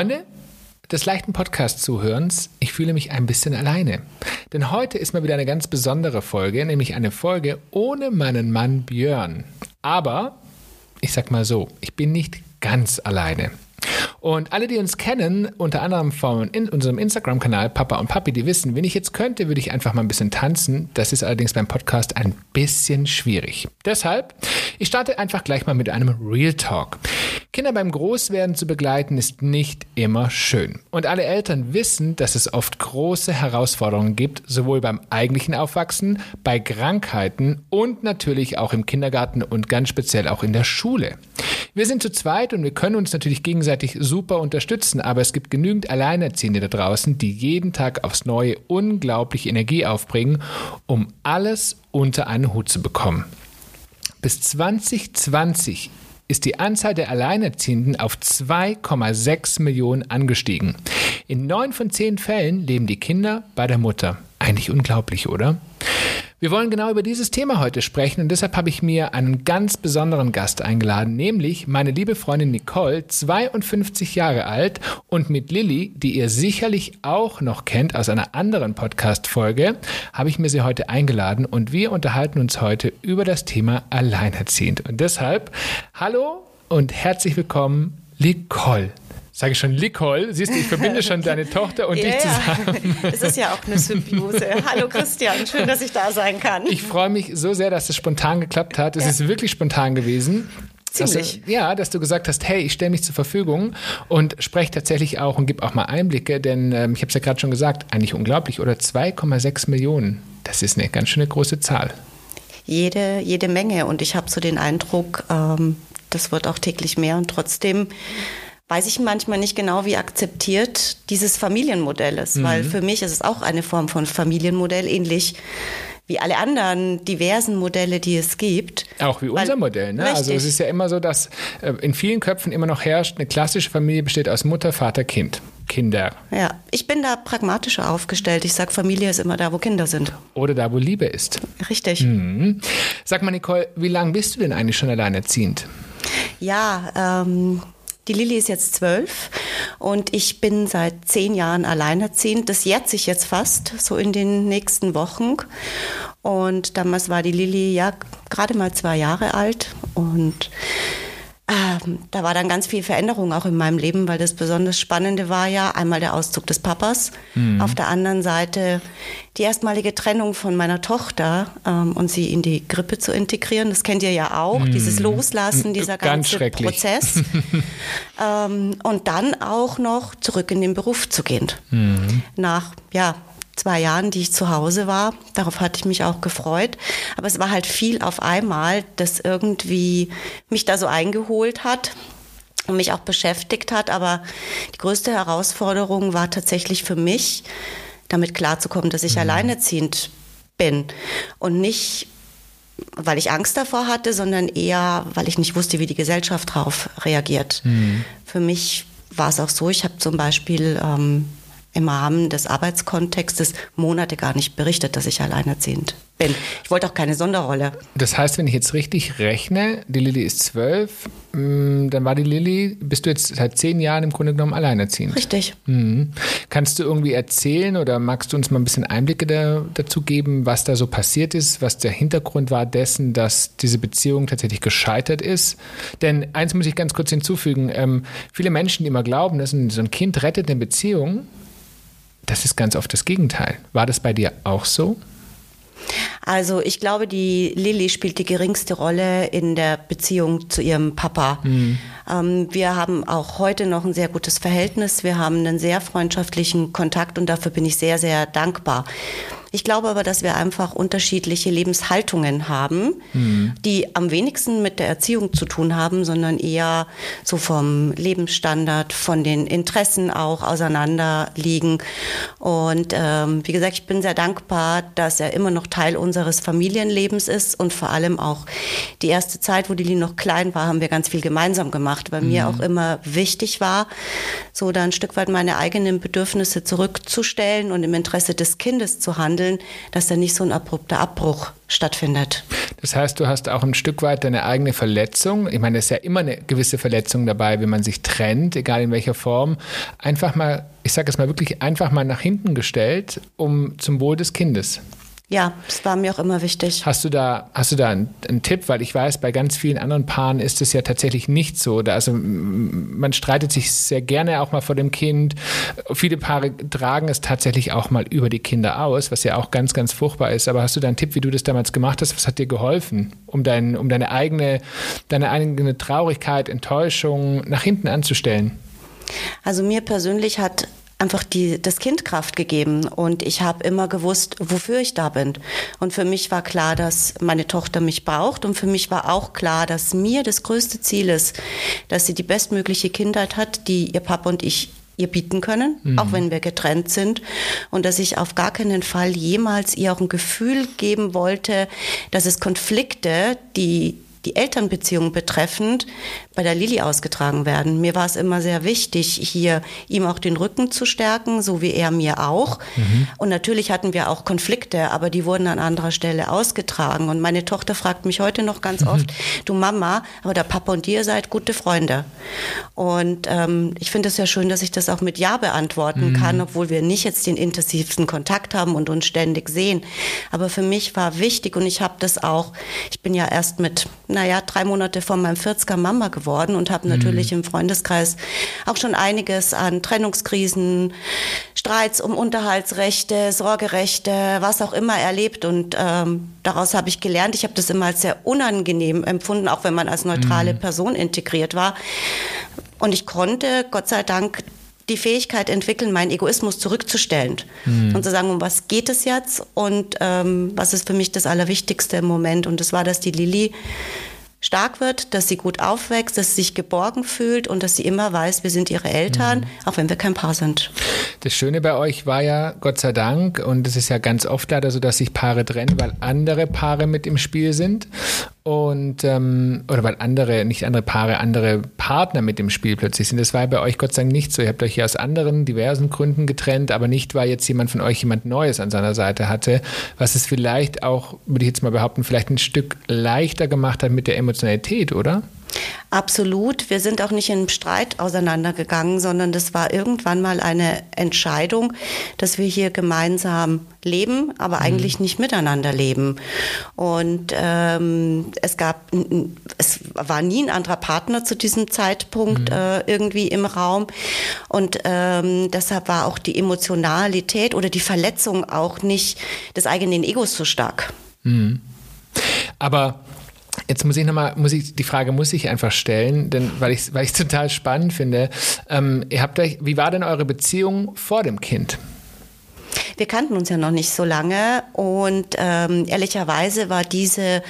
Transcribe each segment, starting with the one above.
Freunde des leichten Podcast-Zuhörens, ich fühle mich ein bisschen alleine. Denn heute ist mal wieder eine ganz besondere Folge, nämlich eine Folge ohne meinen Mann Björn. Aber, ich sag mal so, ich bin nicht ganz alleine. Und alle, die uns kennen, unter anderem von in unserem Instagram-Kanal Papa und Papi, die wissen, wenn ich jetzt könnte, würde ich einfach mal ein bisschen tanzen. Das ist allerdings beim Podcast ein bisschen schwierig. Deshalb, ich starte einfach gleich mal mit einem Real Talk. Kinder beim Großwerden zu begleiten ist nicht immer schön. Und alle Eltern wissen, dass es oft große Herausforderungen gibt, sowohl beim eigentlichen Aufwachsen, bei Krankheiten und natürlich auch im Kindergarten und ganz speziell auch in der Schule. Wir sind zu zweit und wir können uns natürlich gegenseitig super unterstützen, aber es gibt genügend Alleinerziehende da draußen, die jeden Tag aufs Neue unglaublich Energie aufbringen, um alles unter einen Hut zu bekommen. Bis 2020 ist die Anzahl der Alleinerziehenden auf 2,6 Millionen angestiegen. In neun von zehn Fällen leben die Kinder bei der Mutter. Eigentlich unglaublich, oder? Wir wollen genau über dieses Thema heute sprechen und deshalb habe ich mir einen ganz besonderen Gast eingeladen, nämlich meine liebe Freundin Nicole, 52 Jahre alt und mit Lilly, die ihr sicherlich auch noch kennt aus einer anderen Podcast-Folge, habe ich mir sie heute eingeladen und wir unterhalten uns heute über das Thema Alleinerziehend. Und deshalb, hallo und herzlich willkommen, Nicole sage ich schon Nicole, siehst du, ich verbinde schon deine Tochter und yeah, dich zusammen. Es ist ja auch eine Symbiose. Hallo Christian, schön, dass ich da sein kann. Ich freue mich so sehr, dass es spontan geklappt hat. Es ja. ist wirklich spontan gewesen. Ziemlich. Dass du, ja, dass du gesagt hast, hey, ich stelle mich zur Verfügung und spreche tatsächlich auch und gib auch mal Einblicke, denn ähm, ich habe es ja gerade schon gesagt, eigentlich unglaublich, oder 2,6 Millionen. Das ist eine ganz schöne große Zahl. Jede, jede Menge und ich habe so den Eindruck, ähm, das wird auch täglich mehr und trotzdem weiß ich manchmal nicht genau, wie akzeptiert dieses Familienmodell ist, mhm. weil für mich ist es auch eine Form von Familienmodell, ähnlich wie alle anderen diversen Modelle, die es gibt. Auch wie unser Modell. Ne? Also es ist ja immer so, dass äh, in vielen Köpfen immer noch herrscht, eine klassische Familie besteht aus Mutter, Vater, Kind. Kinder. Ja, ich bin da pragmatischer aufgestellt. Ich sage, Familie ist immer da, wo Kinder sind. Oder da, wo Liebe ist. Richtig. Mhm. Sag mal, Nicole, wie lange bist du denn eigentlich schon alleinerziehend? Ja, ähm, die Lilly ist jetzt zwölf und ich bin seit zehn Jahren alleinerziehend. Das jährt sich jetzt fast, so in den nächsten Wochen. Und damals war die Lilly ja gerade mal zwei Jahre alt und ähm, da war dann ganz viel Veränderung auch in meinem Leben, weil das besonders Spannende war ja einmal der Auszug des Papas, mhm. auf der anderen Seite die erstmalige Trennung von meiner Tochter ähm, und sie in die Grippe zu integrieren. Das kennt ihr ja auch, mhm. dieses Loslassen, dieser ganze Prozess. ähm, und dann auch noch zurück in den Beruf zu gehen. Mhm. Nach, ja, zwei Jahren, die ich zu Hause war. Darauf hatte ich mich auch gefreut. Aber es war halt viel auf einmal, das irgendwie mich da so eingeholt hat und mich auch beschäftigt hat. Aber die größte Herausforderung war tatsächlich für mich, damit klarzukommen, dass ich mhm. alleinerziehend bin und nicht weil ich Angst davor hatte, sondern eher, weil ich nicht wusste, wie die Gesellschaft darauf reagiert. Mhm. Für mich war es auch so, ich habe zum Beispiel ähm, im Rahmen des Arbeitskontextes Monate gar nicht berichtet, dass ich alleinerziehend bin. Ich wollte auch keine Sonderrolle. Das heißt, wenn ich jetzt richtig rechne, die Lilly ist zwölf, mm, dann war die Lilly, bist du jetzt seit zehn Jahren im Grunde genommen alleinerziehend. Richtig. Mhm. Kannst du irgendwie erzählen oder magst du uns mal ein bisschen Einblicke da, dazu geben, was da so passiert ist, was der Hintergrund war dessen, dass diese Beziehung tatsächlich gescheitert ist? Denn eins muss ich ganz kurz hinzufügen, ähm, viele Menschen, die immer glauben, dass so ein Kind rettet eine Beziehung, das ist ganz oft das Gegenteil. War das bei dir auch so? Also ich glaube, die Lilly spielt die geringste Rolle in der Beziehung zu ihrem Papa. Mhm. Ähm, wir haben auch heute noch ein sehr gutes Verhältnis. Wir haben einen sehr freundschaftlichen Kontakt und dafür bin ich sehr, sehr dankbar. Ich glaube aber, dass wir einfach unterschiedliche Lebenshaltungen haben, mhm. die am wenigsten mit der Erziehung zu tun haben, sondern eher so vom Lebensstandard, von den Interessen auch auseinander liegen. Und ähm, wie gesagt, ich bin sehr dankbar, dass er immer noch Teil unseres Familienlebens ist und vor allem auch die erste Zeit, wo die Lili noch klein war, haben wir ganz viel gemeinsam gemacht, weil mhm. mir auch immer wichtig war, so da ein Stück weit meine eigenen Bedürfnisse zurückzustellen und im Interesse des Kindes zu handeln, dass da nicht so ein abrupter Abbruch stattfindet. Das heißt, du hast auch ein Stück weit deine eigene Verletzung. Ich meine, es ist ja immer eine gewisse Verletzung dabei, wenn man sich trennt, egal in welcher Form. Einfach mal, ich sage es mal wirklich, einfach mal nach hinten gestellt, um zum Wohl des Kindes. Ja, das war mir auch immer wichtig. Hast du da, hast du da einen, einen, Tipp? Weil ich weiß, bei ganz vielen anderen Paaren ist es ja tatsächlich nicht so. Da, also man streitet sich sehr gerne auch mal vor dem Kind. Viele Paare tragen es tatsächlich auch mal über die Kinder aus, was ja auch ganz, ganz furchtbar ist. Aber hast du da einen Tipp, wie du das damals gemacht hast? Was hat dir geholfen, um, dein, um deine eigene, deine eigene Traurigkeit, Enttäuschung nach hinten anzustellen? Also mir persönlich hat einfach die, das Kind Kraft gegeben und ich habe immer gewusst, wofür ich da bin. Und für mich war klar, dass meine Tochter mich braucht und für mich war auch klar, dass mir das größte Ziel ist, dass sie die bestmögliche Kindheit hat, die ihr Papa und ich ihr bieten können, mhm. auch wenn wir getrennt sind. Und dass ich auf gar keinen Fall jemals ihr auch ein Gefühl geben wollte, dass es Konflikte, die die Elternbeziehung betreffend bei der Lilly ausgetragen werden. Mir war es immer sehr wichtig, hier ihm auch den Rücken zu stärken, so wie er mir auch. Mhm. Und natürlich hatten wir auch Konflikte, aber die wurden an anderer Stelle ausgetragen. Und meine Tochter fragt mich heute noch ganz mhm. oft, du Mama, aber der Papa und ihr seid gute Freunde. Und ähm, ich finde es ja schön, dass ich das auch mit Ja beantworten mhm. kann, obwohl wir nicht jetzt den intensivsten Kontakt haben und uns ständig sehen. Aber für mich war wichtig und ich habe das auch, ich bin ja erst mit naja, drei Monate vor meinem 40er Mama geworden und habe mhm. natürlich im Freundeskreis auch schon einiges an Trennungskrisen, Streits um Unterhaltsrechte, Sorgerechte, was auch immer erlebt. Und ähm, daraus habe ich gelernt, ich habe das immer als sehr unangenehm empfunden, auch wenn man als neutrale mhm. Person integriert war. Und ich konnte, Gott sei Dank, die Fähigkeit entwickeln, meinen Egoismus zurückzustellen mhm. und zu sagen, um was geht es jetzt und ähm, was ist für mich das Allerwichtigste im Moment. Und das war, dass die Lilly stark wird, dass sie gut aufwächst, dass sie sich geborgen fühlt und dass sie immer weiß, wir sind ihre Eltern, mhm. auch wenn wir kein Paar sind. Das Schöne bei euch war ja, Gott sei Dank, und es ist ja ganz oft leider so, dass sich Paare trennen, weil andere Paare mit im Spiel sind und ähm, oder weil andere, nicht andere Paare, andere Partner mit im Spiel plötzlich sind. Das war bei euch Gott sei Dank nicht so. Ihr habt euch ja aus anderen diversen Gründen getrennt, aber nicht, weil jetzt jemand von euch jemand Neues an seiner Seite hatte, was es vielleicht auch, würde ich jetzt mal behaupten, vielleicht ein Stück leichter gemacht hat mit der Emotionalität, oder? Absolut. Wir sind auch nicht im Streit auseinandergegangen, sondern das war irgendwann mal eine Entscheidung, dass wir hier gemeinsam leben, aber mhm. eigentlich nicht miteinander leben. Und ähm, es gab, es war nie ein anderer Partner zu diesem Zeitpunkt mhm. äh, irgendwie im Raum. Und ähm, deshalb war auch die Emotionalität oder die Verletzung auch nicht des eigenen Egos so stark. Mhm. Aber Jetzt muss ich nochmal, muss ich, die Frage muss ich einfach stellen, denn weil ich weil ich total spannend finde. Ähm, ihr habt euch, wie war denn eure Beziehung vor dem Kind? Wir kannten uns ja noch nicht so lange und ähm, ehrlicherweise war diese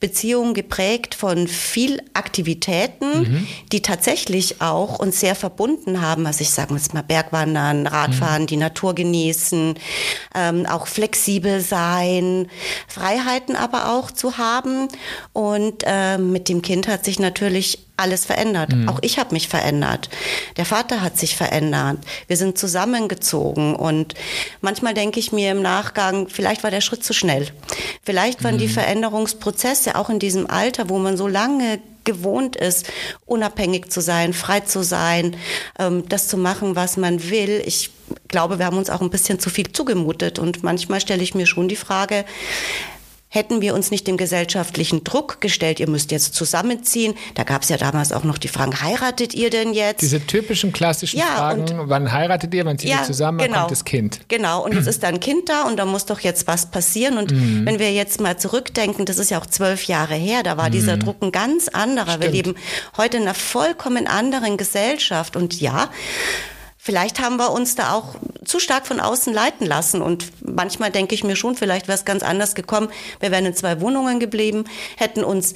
Beziehung geprägt von viel Aktivitäten, mhm. die tatsächlich auch uns sehr verbunden haben. Also ich sage jetzt mal Bergwandern, Radfahren, mhm. die Natur genießen, ähm, auch flexibel sein, Freiheiten aber auch zu haben. Und ähm, mit dem Kind hat sich natürlich alles verändert. Mhm. Auch ich habe mich verändert. Der Vater hat sich verändert. Wir sind zusammengezogen und manchmal denke ich mir im Nachgang, vielleicht war der Schritt zu schnell. Vielleicht waren mhm. die Veränderungsprozesse auch in diesem Alter, wo man so lange gewohnt ist, unabhängig zu sein, frei zu sein, ähm, das zu machen, was man will. Ich glaube, wir haben uns auch ein bisschen zu viel zugemutet und manchmal stelle ich mir schon die Frage, Hätten wir uns nicht dem gesellschaftlichen Druck gestellt, ihr müsst jetzt zusammenziehen. Da gab es ja damals auch noch die Fragen, heiratet ihr denn jetzt? Diese typischen klassischen ja, Fragen, und, wann heiratet ihr, wann zieht ja, ihr zusammen, wann genau, kommt das Kind? Genau, und jetzt ist da ein Kind da und da muss doch jetzt was passieren. Und mhm. wenn wir jetzt mal zurückdenken, das ist ja auch zwölf Jahre her, da war mhm. dieser Druck ein ganz anderer. Stimmt. Wir leben heute in einer vollkommen anderen Gesellschaft. Und ja, vielleicht haben wir uns da auch zu stark von außen leiten lassen. Und manchmal denke ich mir schon, vielleicht wäre es ganz anders gekommen. Wir wären in zwei Wohnungen geblieben, hätten uns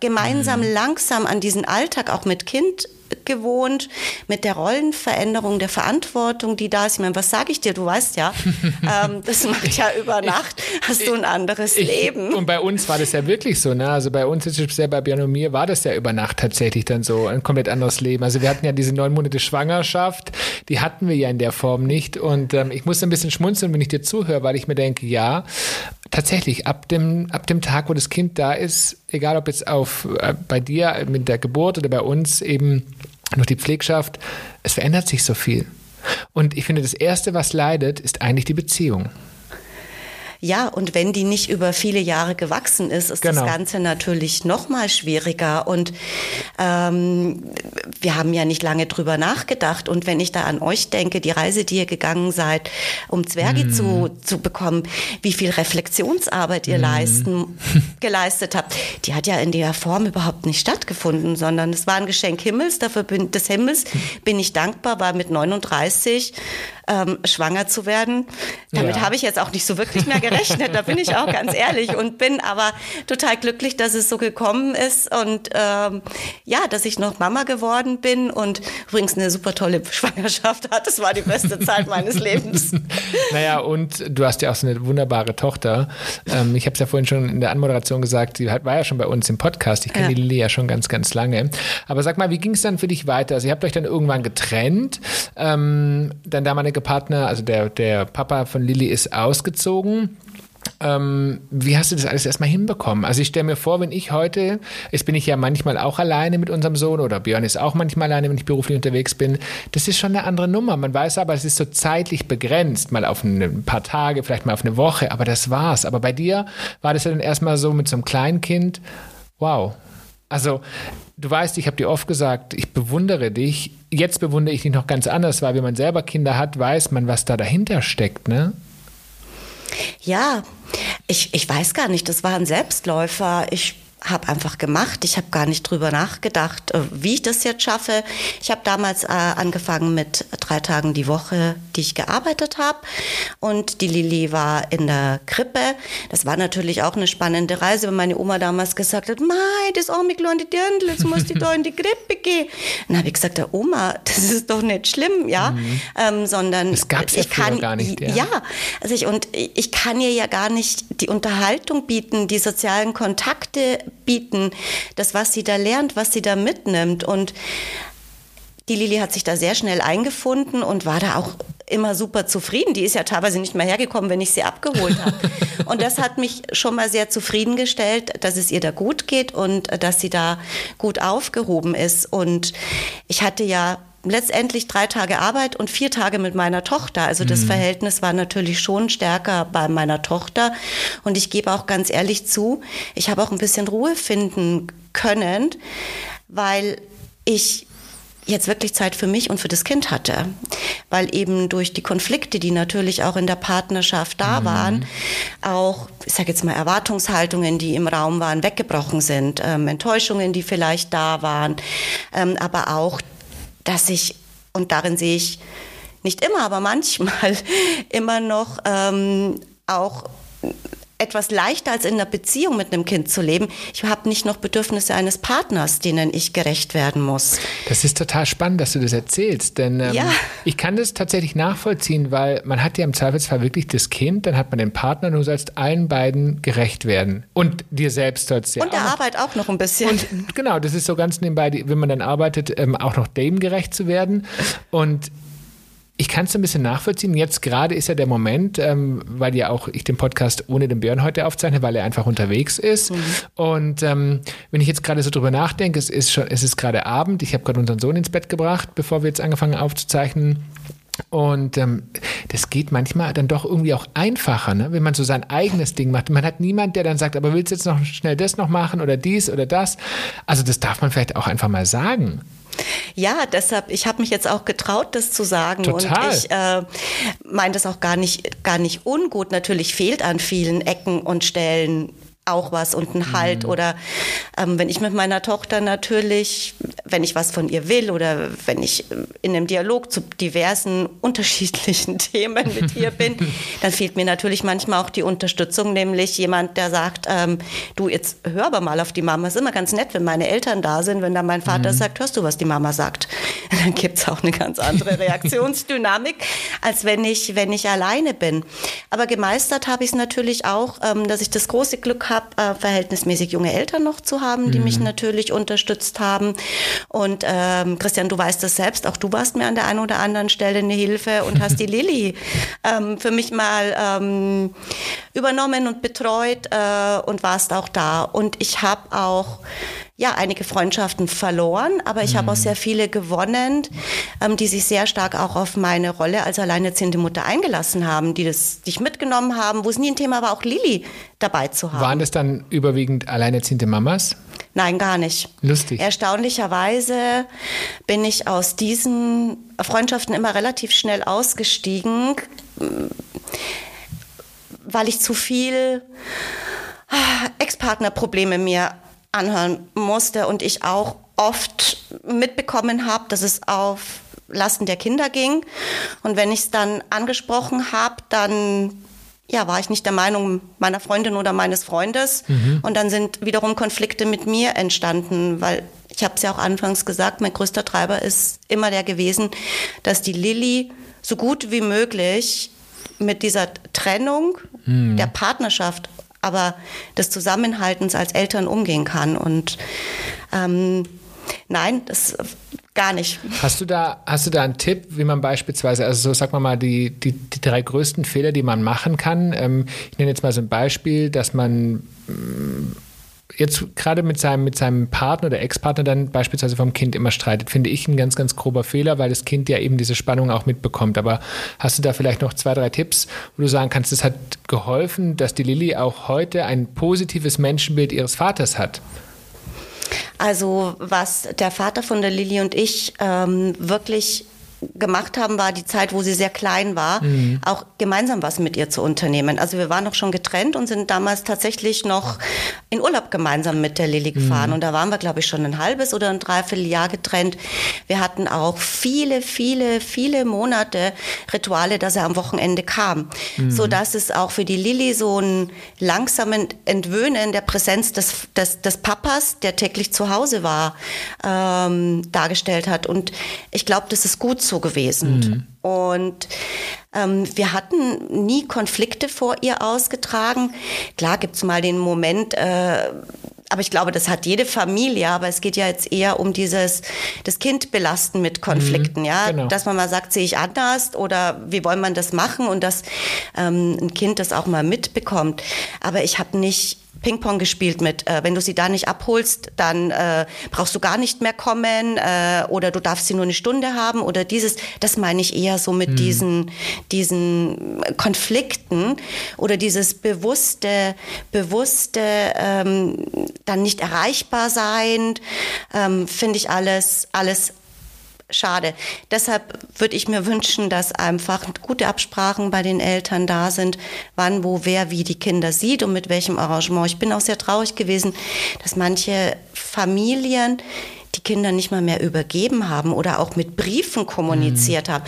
gemeinsam mhm. langsam an diesen Alltag auch mit Kind gewohnt mit der Rollenveränderung, der Verantwortung, die da ist. Ich meine, was sage ich dir? Du weißt ja, ähm, das macht ja über Nacht, hast du ein anderes ich, Leben. Und bei uns war das ja wirklich so, ne? Also bei uns, speziell bei Björn und mir, war das ja über Nacht tatsächlich dann so ein komplett anderes Leben. Also wir hatten ja diese neun Monate Schwangerschaft, die hatten wir ja in der Form nicht. Und ähm, ich muss ein bisschen schmunzeln, wenn ich dir zuhöre, weil ich mir denke, ja, tatsächlich, ab dem, ab dem Tag, wo das Kind da ist, egal ob jetzt auf, äh, bei dir mit der Geburt oder bei uns eben durch die Pflegschaft, es verändert sich so viel. Und ich finde, das Erste, was leidet, ist eigentlich die Beziehung. Ja, und wenn die nicht über viele Jahre gewachsen ist, ist genau. das Ganze natürlich noch mal schwieriger. Und ähm, wir haben ja nicht lange drüber nachgedacht. Und wenn ich da an euch denke, die Reise, die ihr gegangen seid, um Zwerge mm. zu, zu bekommen, wie viel Reflexionsarbeit ihr mm. leisten, geleistet habt, die hat ja in der Form überhaupt nicht stattgefunden, sondern es war ein Geschenk Himmels, dafür bin, des Himmels bin ich dankbar, weil mit 39 ähm, schwanger zu werden. Damit ja. habe ich jetzt auch nicht so wirklich mehr gerechnet, da bin ich auch ganz ehrlich und bin aber total glücklich, dass es so gekommen ist und ähm, ja, dass ich noch Mama geworden bin und übrigens eine super tolle Schwangerschaft hat. Das war die beste Zeit meines Lebens. Naja, und du hast ja auch so eine wunderbare Tochter. Ähm, ich habe es ja vorhin schon in der Anmoderation gesagt, sie war ja schon bei uns im Podcast. Ich kenne ja. die Lilly ja schon ganz, ganz lange. Aber sag mal, wie ging es dann für dich weiter? Also ihr habt euch dann irgendwann getrennt. Ähm, dann da meine Partner, also der, der Papa von Lilly ist ausgezogen. Ähm, wie hast du das alles erstmal hinbekommen? Also ich stelle mir vor, wenn ich heute, jetzt bin ich ja manchmal auch alleine mit unserem Sohn oder Björn ist auch manchmal alleine, wenn ich beruflich unterwegs bin. Das ist schon eine andere Nummer. Man weiß aber, es ist so zeitlich begrenzt, mal auf ein paar Tage, vielleicht mal auf eine Woche, aber das war's. Aber bei dir war das ja dann erstmal so mit so einem kleinen Kind, wow. Also du weißt, ich habe dir oft gesagt, ich bewundere dich. Jetzt bewundere ich dich noch ganz anders, weil wenn man selber Kinder hat, weiß man, was da dahinter steckt, ne? Ja, ich, ich weiß gar nicht, das war ein Selbstläufer. Ich habe einfach gemacht. Ich habe gar nicht drüber nachgedacht, äh, wie ich das jetzt schaffe. Ich habe damals äh, angefangen mit drei Tagen die Woche, die ich gearbeitet habe. Und die Lilly war in der Krippe. Das war natürlich auch eine spannende Reise, weil meine Oma damals gesagt hat, Mei, das arme kleine Dirndl, jetzt muss ich da in die Krippe gehen. Dann habe ich gesagt, der Oma, das ist doch nicht schlimm, ja, mhm. ähm, sondern das gab's ja ich kann, gar nicht. Ja, ja also ich, und ich kann ihr ja gar nicht die Unterhaltung bieten, die sozialen Kontakte bieten, das, was sie da lernt, was sie da mitnimmt. Und die Lili hat sich da sehr schnell eingefunden und war da auch immer super zufrieden. Die ist ja teilweise nicht mehr hergekommen, wenn ich sie abgeholt habe. und das hat mich schon mal sehr zufriedengestellt, dass es ihr da gut geht und dass sie da gut aufgehoben ist. Und ich hatte ja letztendlich drei Tage Arbeit und vier Tage mit meiner Tochter. Also das mhm. Verhältnis war natürlich schon stärker bei meiner Tochter. Und ich gebe auch ganz ehrlich zu, ich habe auch ein bisschen Ruhe finden können, weil ich jetzt wirklich Zeit für mich und für das Kind hatte. Weil eben durch die Konflikte, die natürlich auch in der Partnerschaft da mhm. waren, auch, ich sage jetzt mal, Erwartungshaltungen, die im Raum waren, weggebrochen sind, ähm, Enttäuschungen, die vielleicht da waren, ähm, aber auch dass ich, und darin sehe ich nicht immer, aber manchmal immer noch ähm, auch etwas leichter als in einer Beziehung mit einem Kind zu leben. Ich habe nicht noch Bedürfnisse eines Partners, denen ich gerecht werden muss. Das ist total spannend, dass du das erzählst, denn ähm, ja. ich kann das tatsächlich nachvollziehen, weil man hat ja im Zweifelsfall wirklich das Kind, dann hat man den Partner, du sollst allen beiden gerecht werden und dir selbst sollst ja Und der auch Arbeit auch noch ein bisschen. Und genau, das ist so ganz nebenbei, wenn man dann arbeitet, ähm, auch noch dem gerecht zu werden und ich kann es ein bisschen nachvollziehen. Jetzt gerade ist ja der Moment, ähm, weil ja auch ich den Podcast ohne den Björn heute aufzeichne, weil er einfach unterwegs ist. Mhm. Und ähm, wenn ich jetzt gerade so drüber nachdenke, es ist schon, es ist gerade Abend. Ich habe gerade unseren Sohn ins Bett gebracht, bevor wir jetzt angefangen aufzuzeichnen. Und ähm, das geht manchmal dann doch irgendwie auch einfacher, ne? wenn man so sein eigenes Ding macht. Man hat niemand, der dann sagt, aber willst du jetzt noch schnell das noch machen oder dies oder das? Also das darf man vielleicht auch einfach mal sagen. Ja, deshalb, ich habe mich jetzt auch getraut, das zu sagen. Total. Und ich äh, meine das auch gar nicht, gar nicht ungut. Natürlich fehlt an vielen Ecken und Stellen auch was und ein Halt. Mhm. Oder ähm, wenn ich mit meiner Tochter natürlich wenn ich was von ihr will oder wenn ich in einem Dialog zu diversen unterschiedlichen Themen mit ihr bin, dann fehlt mir natürlich manchmal auch die Unterstützung, nämlich jemand, der sagt, ähm, du, jetzt hör aber mal auf die Mama. Es ist immer ganz nett, wenn meine Eltern da sind, wenn dann mein Vater mhm. sagt, hörst du, was die Mama sagt? Dann gibt es auch eine ganz andere Reaktionsdynamik, als wenn ich, wenn ich alleine bin. Aber gemeistert habe ich es natürlich auch, ähm, dass ich das große Glück habe, äh, verhältnismäßig junge Eltern noch zu haben, die mhm. mich natürlich unterstützt haben. Und ähm, Christian, du weißt das selbst, auch du warst mir an der einen oder anderen Stelle eine Hilfe und hast die Lilly ähm, für mich mal ähm, übernommen und betreut äh, und warst auch da. Und ich habe auch ja, einige Freundschaften verloren, aber ich mhm. habe auch sehr viele gewonnen, ähm, die sich sehr stark auch auf meine Rolle als alleinerziehende Mutter eingelassen haben, die das dich mitgenommen haben, wo es nie ein Thema war, auch Lilly dabei zu haben. Waren das dann überwiegend alleinerziehende Mamas? Nein, gar nicht. Lustig. Erstaunlicherweise bin ich aus diesen Freundschaften immer relativ schnell ausgestiegen, weil ich zu viel ah, Ex-Partner-Probleme mir anhören musste und ich auch oft mitbekommen habe, dass es auf Lasten der Kinder ging. Und wenn ich es dann angesprochen habe, dann ja, war ich nicht der Meinung meiner Freundin oder meines Freundes. Mhm. Und dann sind wiederum Konflikte mit mir entstanden, weil ich habe es ja auch anfangs gesagt, mein größter Treiber ist immer der gewesen, dass die Lilly so gut wie möglich mit dieser Trennung mhm. der Partnerschaft, aber des Zusammenhaltens als Eltern umgehen kann. Und ähm, nein, das Gar nicht. Hast du da, hast du da einen Tipp, wie man beispielsweise, also so sag mal mal, die, die, die drei größten Fehler, die man machen kann? Ähm, ich nenne jetzt mal so ein Beispiel, dass man mm, jetzt gerade mit seinem, mit seinem Partner oder Ex-Partner dann beispielsweise vom Kind immer streitet, finde ich ein ganz, ganz grober Fehler, weil das Kind ja eben diese Spannung auch mitbekommt. Aber hast du da vielleicht noch zwei, drei Tipps, wo du sagen kannst, es hat geholfen, dass die Lilly auch heute ein positives Menschenbild ihres Vaters hat? Also was der Vater von der Lilly und ich ähm, wirklich gemacht haben, war die Zeit, wo sie sehr klein war, mhm. auch gemeinsam was mit ihr zu unternehmen. Also wir waren noch schon getrennt und sind damals tatsächlich noch in Urlaub gemeinsam mit der Lilly gefahren. Mhm. Und da waren wir, glaube ich, schon ein halbes oder ein Dreivierteljahr getrennt. Wir hatten auch viele, viele, viele Monate Rituale, dass er am Wochenende kam. Mhm. So dass es auch für die Lilly so ein langsamen Entwöhnen der Präsenz des, des, des Papas, der täglich zu Hause war, ähm, dargestellt hat. Und ich glaube, das ist gut so gewesen. Mhm. Und ähm, wir hatten nie Konflikte vor ihr ausgetragen. Klar gibt es mal den Moment, äh, aber ich glaube, das hat jede Familie, aber es geht ja jetzt eher um dieses, das Kind belasten mit Konflikten, mhm, ja. Genau. Dass man mal sagt, sehe ich anders oder wie wollen man das machen und dass ähm, ein Kind das auch mal mitbekommt. Aber ich habe nicht Ping-Pong gespielt mit, äh, wenn du sie da nicht abholst, dann äh, brauchst du gar nicht mehr kommen äh, oder du darfst sie nur eine Stunde haben oder dieses, das meine ich eher so mit mhm. diesen, diesen Konflikten oder dieses bewusste, bewusste ähm, dann nicht erreichbar sein, ähm, finde ich alles, alles schade. Deshalb würde ich mir wünschen, dass einfach gute Absprachen bei den Eltern da sind, wann, wo, wer, wie die Kinder sieht und mit welchem Arrangement. Ich bin auch sehr traurig gewesen, dass manche Familien die Kinder nicht mal mehr übergeben haben oder auch mit Briefen kommuniziert mhm. haben.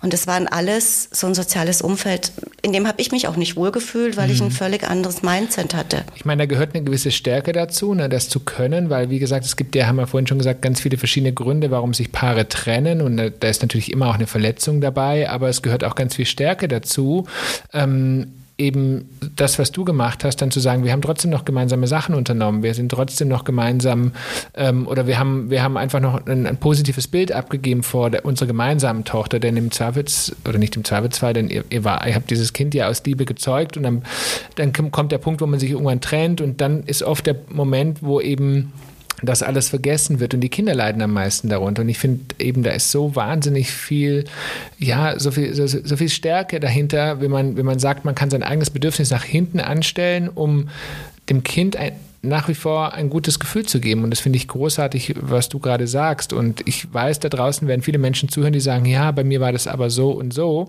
Und das waren alles so ein soziales Umfeld, in dem habe ich mich auch nicht wohlgefühlt, weil mhm. ich ein mhm. völlig anderes Mindset hatte. Ich meine, da gehört eine gewisse Stärke dazu, ne, das zu können, weil wie gesagt, es gibt ja, haben wir vorhin schon gesagt, ganz viele verschiedene Gründe, warum sich Paare trennen und da ist natürlich immer auch eine Verletzung dabei, aber es gehört auch ganz viel Stärke dazu. Ähm, eben das, was du gemacht hast, dann zu sagen, wir haben trotzdem noch gemeinsame Sachen unternommen, wir sind trotzdem noch gemeinsam ähm, oder wir haben, wir haben einfach noch ein, ein positives Bild abgegeben vor der, unserer gemeinsamen Tochter, denn im Zweifels, oder nicht im Zweifelsfall, denn ihr, ihr, war, ihr habt dieses Kind ja aus Liebe gezeugt und dann, dann kommt der Punkt, wo man sich irgendwann trennt und dann ist oft der Moment, wo eben das alles vergessen wird und die Kinder leiden am meisten darunter. Und ich finde eben, da ist so wahnsinnig viel, ja, so viel, so, so, viel Stärke dahinter, wenn man, wenn man sagt, man kann sein eigenes Bedürfnis nach hinten anstellen, um dem Kind ein, nach wie vor ein gutes Gefühl zu geben. Und das finde ich großartig, was du gerade sagst. Und ich weiß, da draußen werden viele Menschen zuhören, die sagen, ja, bei mir war das aber so und so.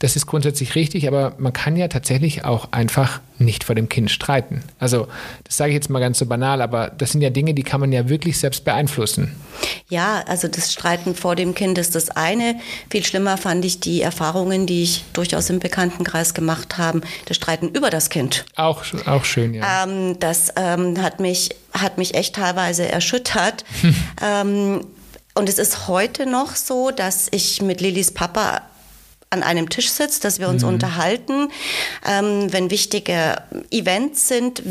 Das ist grundsätzlich richtig, aber man kann ja tatsächlich auch einfach nicht vor dem Kind streiten. Also das sage ich jetzt mal ganz so banal, aber das sind ja Dinge, die kann man ja wirklich selbst beeinflussen. Ja, also das Streiten vor dem Kind ist das eine. Viel schlimmer fand ich die Erfahrungen, die ich durchaus im Bekanntenkreis gemacht habe, das Streiten über das Kind. Auch, auch schön, ja. Ähm, das ähm, hat, mich, hat mich echt teilweise erschüttert. ähm, und es ist heute noch so, dass ich mit Lillys Papa an einem Tisch sitzt, dass wir uns mhm. unterhalten, ähm, wenn wichtige Events sind,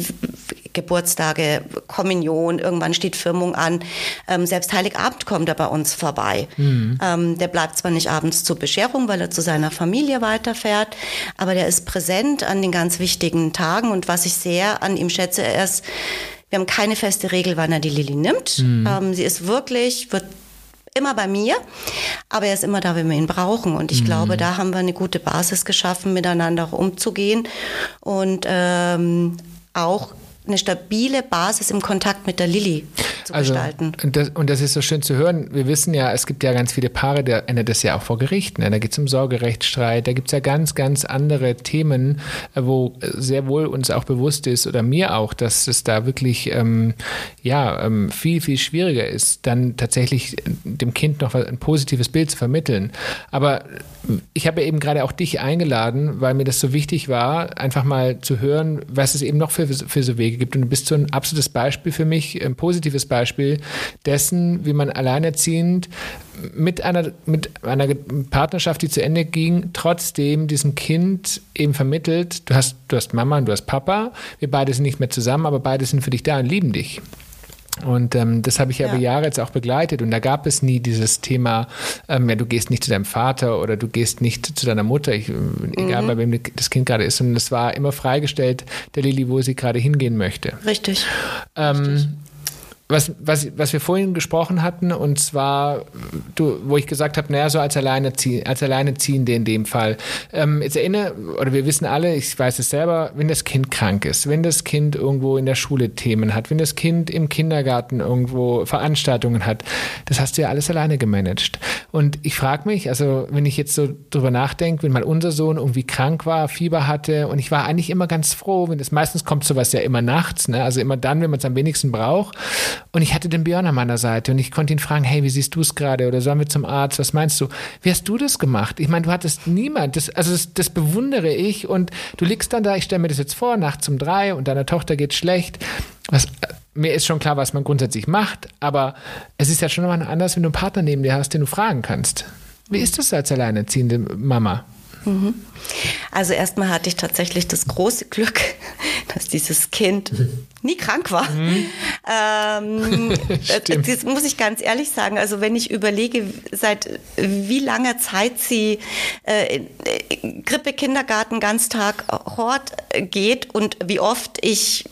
Geburtstage, Kommunion, irgendwann steht Firmung an. Ähm, selbst Heiligabend kommt er bei uns vorbei. Mhm. Ähm, der bleibt zwar nicht abends zur Bescherung, weil er zu seiner Familie weiterfährt, aber der ist präsent an den ganz wichtigen Tagen und was ich sehr an ihm schätze, er ist wir haben keine feste Regel, wann er die Lilly nimmt. Mhm. Ähm, sie ist wirklich, wird immer bei mir, aber er ist immer da, wenn wir ihn brauchen. Und ich mhm. glaube, da haben wir eine gute Basis geschaffen, miteinander auch umzugehen und ähm, auch eine stabile Basis im Kontakt mit der Lilly zu also, gestalten. Und das, und das, ist so schön zu hören. Wir wissen ja, es gibt ja ganz viele Paare, da endet das ja auch vor Gericht. Ne? Da geht es um Sorgerechtsstreit, da gibt es ja ganz, ganz andere Themen, äh, wo sehr wohl uns auch bewusst ist oder mir auch, dass es da wirklich ähm, ja, ähm, viel, viel schwieriger ist, dann tatsächlich dem Kind noch ein positives Bild zu vermitteln. Aber ich habe eben gerade auch dich eingeladen, weil mir das so wichtig war, einfach mal zu hören, was es eben noch für, für so Wege gibt. Und du bist so ein absolutes Beispiel für mich, ein positives Beispiel dessen, wie man alleinerziehend mit einer, mit einer Partnerschaft, die zu Ende ging, trotzdem diesem Kind eben vermittelt, du hast, du hast Mama und du hast Papa, wir beide sind nicht mehr zusammen, aber beide sind für dich da und lieben dich. Und ähm, das habe ich ja, über Jahre jetzt auch begleitet. Und da gab es nie dieses Thema, ähm, ja, du gehst nicht zu deinem Vater oder du gehst nicht zu deiner Mutter, ich, egal mhm. bei wem das Kind gerade ist. Und es war immer freigestellt, der Lilly, wo sie gerade hingehen möchte. Richtig. Ähm, Richtig was, was, was wir vorhin gesprochen hatten, und zwar, du, wo ich gesagt habe, naja, so als Alleinerzie als Alleinerziehende in dem Fall. Ähm, jetzt erinnere, oder wir wissen alle, ich weiß es selber, wenn das Kind krank ist, wenn das Kind irgendwo in der Schule Themen hat, wenn das Kind im Kindergarten irgendwo Veranstaltungen hat, das hast du ja alles alleine gemanagt. Und ich frage mich, also wenn ich jetzt so drüber nachdenke, wenn mal unser Sohn irgendwie krank war, Fieber hatte, und ich war eigentlich immer ganz froh, wenn das meistens kommt sowas ja immer nachts, ne? also immer dann, wenn man es am wenigsten braucht. Und ich hatte den Björn an meiner Seite und ich konnte ihn fragen, hey, wie siehst du es gerade? Oder sollen wir zum Arzt? Was meinst du? Wie hast du das gemacht? Ich meine, du hattest niemand. Das, also das, das bewundere ich. Und du liegst dann da, ich stelle mir das jetzt vor, nachts um drei und deiner Tochter geht schlecht. Was, mir ist schon klar, was man grundsätzlich macht, aber es ist ja schon nochmal anders, wenn du einen Partner neben dir hast, den du fragen kannst. Wie ist das als alleinerziehende Mama? Mhm. Also erstmal hatte ich tatsächlich das große Glück, dass dieses Kind nie krank war. Mhm. Ähm, das muss ich ganz ehrlich sagen. Also wenn ich überlege, seit wie langer Zeit sie äh, Grippe, Kindergarten, Ganztag, Hort geht und wie oft ich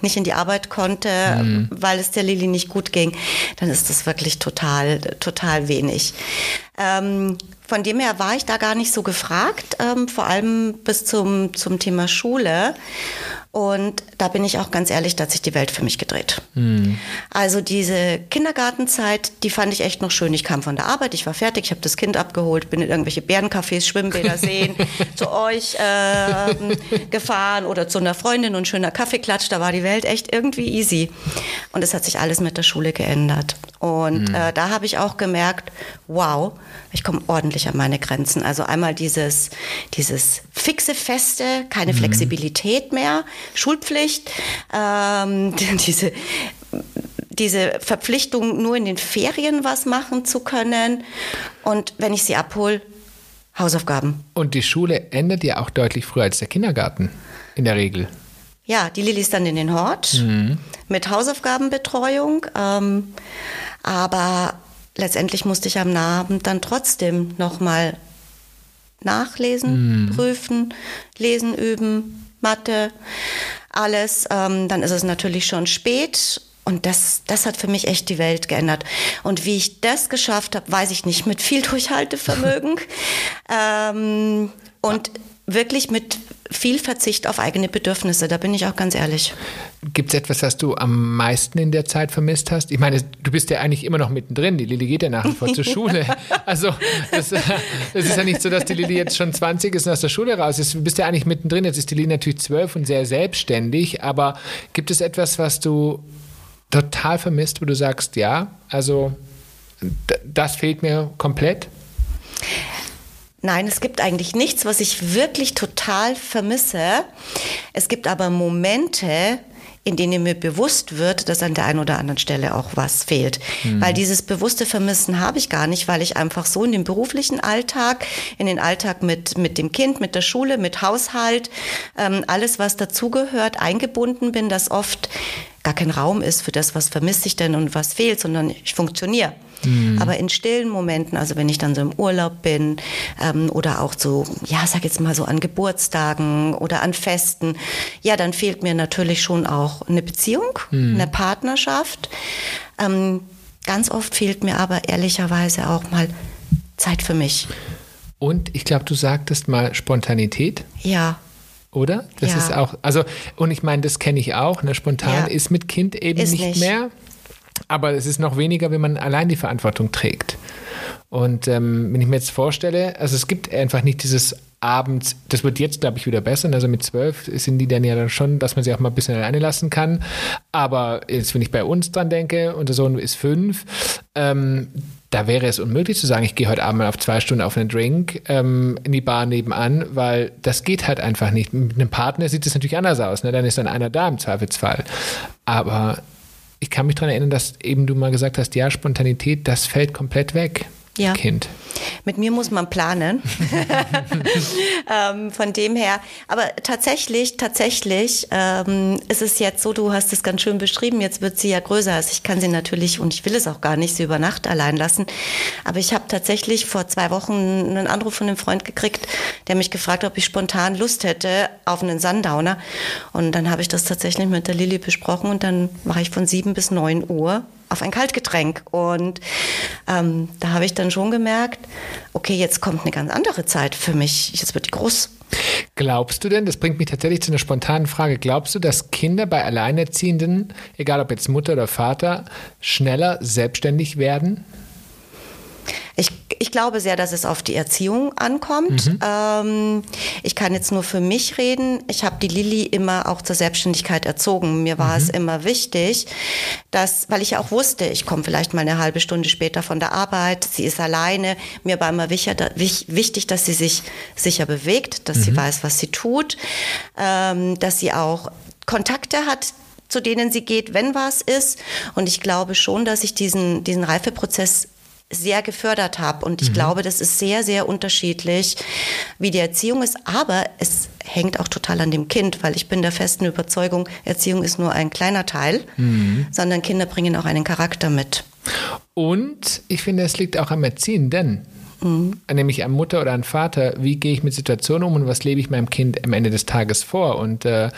nicht in die Arbeit konnte, mhm. weil es der Lilly nicht gut ging, dann ist das wirklich total, total wenig. Ähm, von dem her war ich da gar nicht so gefragt, ähm, vor allem bis zum, zum Thema Schule. Und da bin ich auch ganz ehrlich, da hat sich die Welt für mich gedreht. Mhm. Also diese Kindergartenzeit, die fand ich echt noch schön. Ich kam von der Arbeit, ich war fertig, ich habe das Kind abgeholt, bin in irgendwelche Bärencafés, Schwimmbäder, Seen zu euch äh, gefahren oder zu einer Freundin und schöner Kaffeeklatsch. Da war die Welt echt irgendwie easy. Und es hat sich alles mit der Schule geändert. Und mhm. äh, da habe ich auch gemerkt, wow, ich komme ordentlich an meine Grenzen. Also einmal dieses, dieses fixe Feste, keine mhm. Flexibilität mehr, Schulpflicht, ähm, diese diese Verpflichtung, nur in den Ferien was machen zu können. Und wenn ich sie abhole, Hausaufgaben. Und die Schule endet ja auch deutlich früher als der Kindergarten, in der Regel. Ja, die Lilly ist dann in den Hort mhm. mit Hausaufgabenbetreuung. Ähm, aber letztendlich musste ich am Abend dann trotzdem nochmal nachlesen, mhm. prüfen, lesen, üben, Mathe, alles. Ähm, dann ist es natürlich schon spät und das, das hat für mich echt die Welt geändert. Und wie ich das geschafft habe, weiß ich nicht, mit viel Durchhaltevermögen ähm, und wirklich mit viel Verzicht auf eigene Bedürfnisse, da bin ich auch ganz ehrlich. Gibt es etwas, was du am meisten in der Zeit vermisst hast? Ich meine, du bist ja eigentlich immer noch mittendrin. Die Lilly geht ja nach wie vor zur Schule. Also es, ist ja nicht so, dass die Lilly jetzt schon 20 ist und aus der Schule raus ist. Du bist ja eigentlich mittendrin. Jetzt ist die Lilly natürlich 12 und sehr selbstständig. Aber gibt es etwas, was du total vermisst, wo du sagst, ja, also das fehlt mir komplett? Nein, es gibt eigentlich nichts, was ich wirklich total vermisse. Es gibt aber Momente, in denen mir bewusst wird, dass an der einen oder anderen Stelle auch was fehlt. Mhm. Weil dieses bewusste Vermissen habe ich gar nicht, weil ich einfach so in den beruflichen Alltag, in den Alltag mit, mit dem Kind, mit der Schule, mit Haushalt, ähm, alles, was dazugehört, eingebunden bin, dass oft gar kein Raum ist für das, was vermisse ich denn und was fehlt, sondern ich funktioniere. Mhm. Aber in stillen Momenten, also wenn ich dann so im Urlaub bin ähm, oder auch so, ja, sag jetzt mal so an Geburtstagen oder an Festen, ja, dann fehlt mir natürlich schon auch eine Beziehung, mhm. eine Partnerschaft. Ähm, ganz oft fehlt mir aber ehrlicherweise auch mal Zeit für mich. Und ich glaube, du sagtest mal Spontanität. Ja oder? Das ja. ist auch, also, und ich meine, das kenne ich auch, ne? Spontan ja. ist mit Kind eben nicht, nicht, mehr. Aber es ist noch weniger, wenn man allein die Verantwortung trägt. Und ähm, wenn ich mir jetzt vorstelle, also es gibt einfach nicht dieses abends, das wird jetzt, glaube ich, wieder besser. Also mit zwölf sind die dann ja dann schon, dass man sie auch mal ein bisschen alleine lassen kann. Aber jetzt, wenn ich bei uns dran denke, unser Sohn ist fünf, ähm, da wäre es unmöglich zu sagen, ich gehe heute Abend mal auf zwei Stunden auf einen Drink ähm, in die Bar nebenan, weil das geht halt einfach nicht. Mit einem Partner sieht es natürlich anders aus. Ne? Dann ist dann einer da im Zweifelsfall. Aber ich kann mich daran erinnern, dass eben du mal gesagt hast, ja, Spontanität, das fällt komplett weg. Ja. Kind. Mit mir muss man planen. ähm, von dem her. Aber tatsächlich, tatsächlich ähm, ist es jetzt so, du hast es ganz schön beschrieben, jetzt wird sie ja größer. Also ich kann sie natürlich, und ich will es auch gar nicht, sie über Nacht allein lassen. Aber ich habe tatsächlich vor zwei Wochen einen Anruf von einem Freund gekriegt, der mich gefragt hat, ob ich spontan Lust hätte auf einen Sundowner. Und dann habe ich das tatsächlich mit der Lilly besprochen und dann mache ich von sieben bis neun Uhr auf ein Kaltgetränk. Und ähm, da habe ich dann schon gemerkt, okay, jetzt kommt eine ganz andere Zeit für mich. Jetzt wird die groß. Glaubst du denn, das bringt mich tatsächlich zu einer spontanen Frage, glaubst du, dass Kinder bei Alleinerziehenden, egal ob jetzt Mutter oder Vater, schneller selbstständig werden? Ich, ich glaube sehr, dass es auf die Erziehung ankommt. Mhm. Ähm, ich kann jetzt nur für mich reden. Ich habe die Lilly immer auch zur Selbstständigkeit erzogen. Mir war mhm. es immer wichtig, dass, weil ich ja auch wusste, ich komme vielleicht mal eine halbe Stunde später von der Arbeit, sie ist alleine. Mir war immer wichtig, dass sie sich sicher bewegt, dass mhm. sie weiß, was sie tut, ähm, dass sie auch Kontakte hat, zu denen sie geht, wenn was ist. Und ich glaube schon, dass ich diesen, diesen Reifeprozess sehr gefördert habe. Und ich mhm. glaube, das ist sehr, sehr unterschiedlich, wie die Erziehung ist. Aber es hängt auch total an dem Kind, weil ich bin der festen Überzeugung, Erziehung ist nur ein kleiner Teil, mhm. sondern Kinder bringen auch einen Charakter mit. Und ich finde, es liegt auch am Erziehenden. Mhm. Nämlich an Mutter oder an Vater, wie gehe ich mit Situationen um und was lebe ich meinem Kind am Ende des Tages vor? Und äh,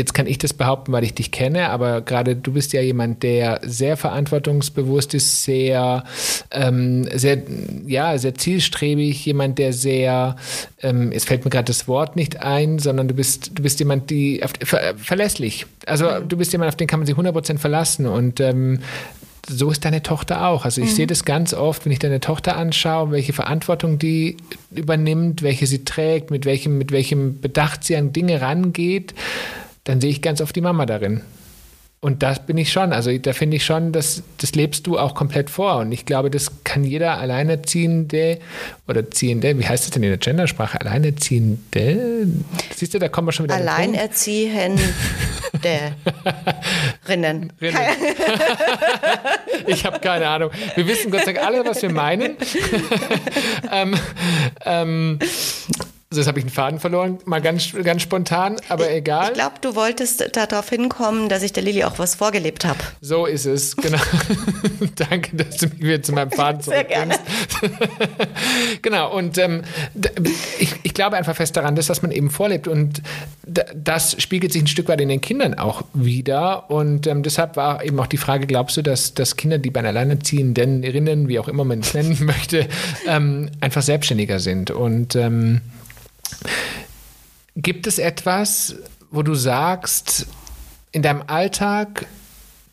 jetzt kann ich das behaupten, weil ich dich kenne, aber gerade du bist ja jemand, der sehr verantwortungsbewusst ist, sehr, ähm, sehr, ja, sehr zielstrebig, jemand, der sehr, ähm, es fällt mir gerade das Wort nicht ein, sondern du bist, du bist jemand, die ver, verlässlich. Also mhm. du bist jemand, auf den kann man sich 100% verlassen und ähm, so ist deine Tochter auch. Also ich mhm. sehe das ganz oft, wenn ich deine Tochter anschaue, welche Verantwortung die übernimmt, welche sie trägt, mit welchem, mit welchem Bedacht sie an Dinge rangeht dann sehe ich ganz oft die Mama darin. Und das bin ich schon. Also da finde ich schon, dass das lebst du auch komplett vor. Und ich glaube, das kann jeder Alleinerziehende oder Ziehende, wie heißt das denn in der Gendersprache? Alleinerziehende? Siehst du, da kommen wir schon wieder. Alleinerziehende. Rinnen. Rinnen. ich habe keine Ahnung. Wir wissen Gott sei Dank alle, was wir meinen. ähm, ähm, also jetzt habe ich einen Faden verloren, mal ganz, ganz spontan, aber egal. Ich glaube, du wolltest darauf hinkommen, dass ich der Lilly auch was vorgelebt habe. So ist es, genau. Danke, dass du mich wieder zu meinem Faden zurückbringst. genau, und ähm, ich, ich glaube einfach fest daran, dass, dass man eben vorlebt und das spiegelt sich ein Stück weit in den Kindern auch wieder und ähm, deshalb war eben auch die Frage, glaubst du, dass, dass Kinder, die bei einer Alleinerziehenden erinnern, wie auch immer man es nennen möchte, ähm, einfach selbstständiger sind und ähm, Gibt es etwas, wo du sagst, in deinem Alltag,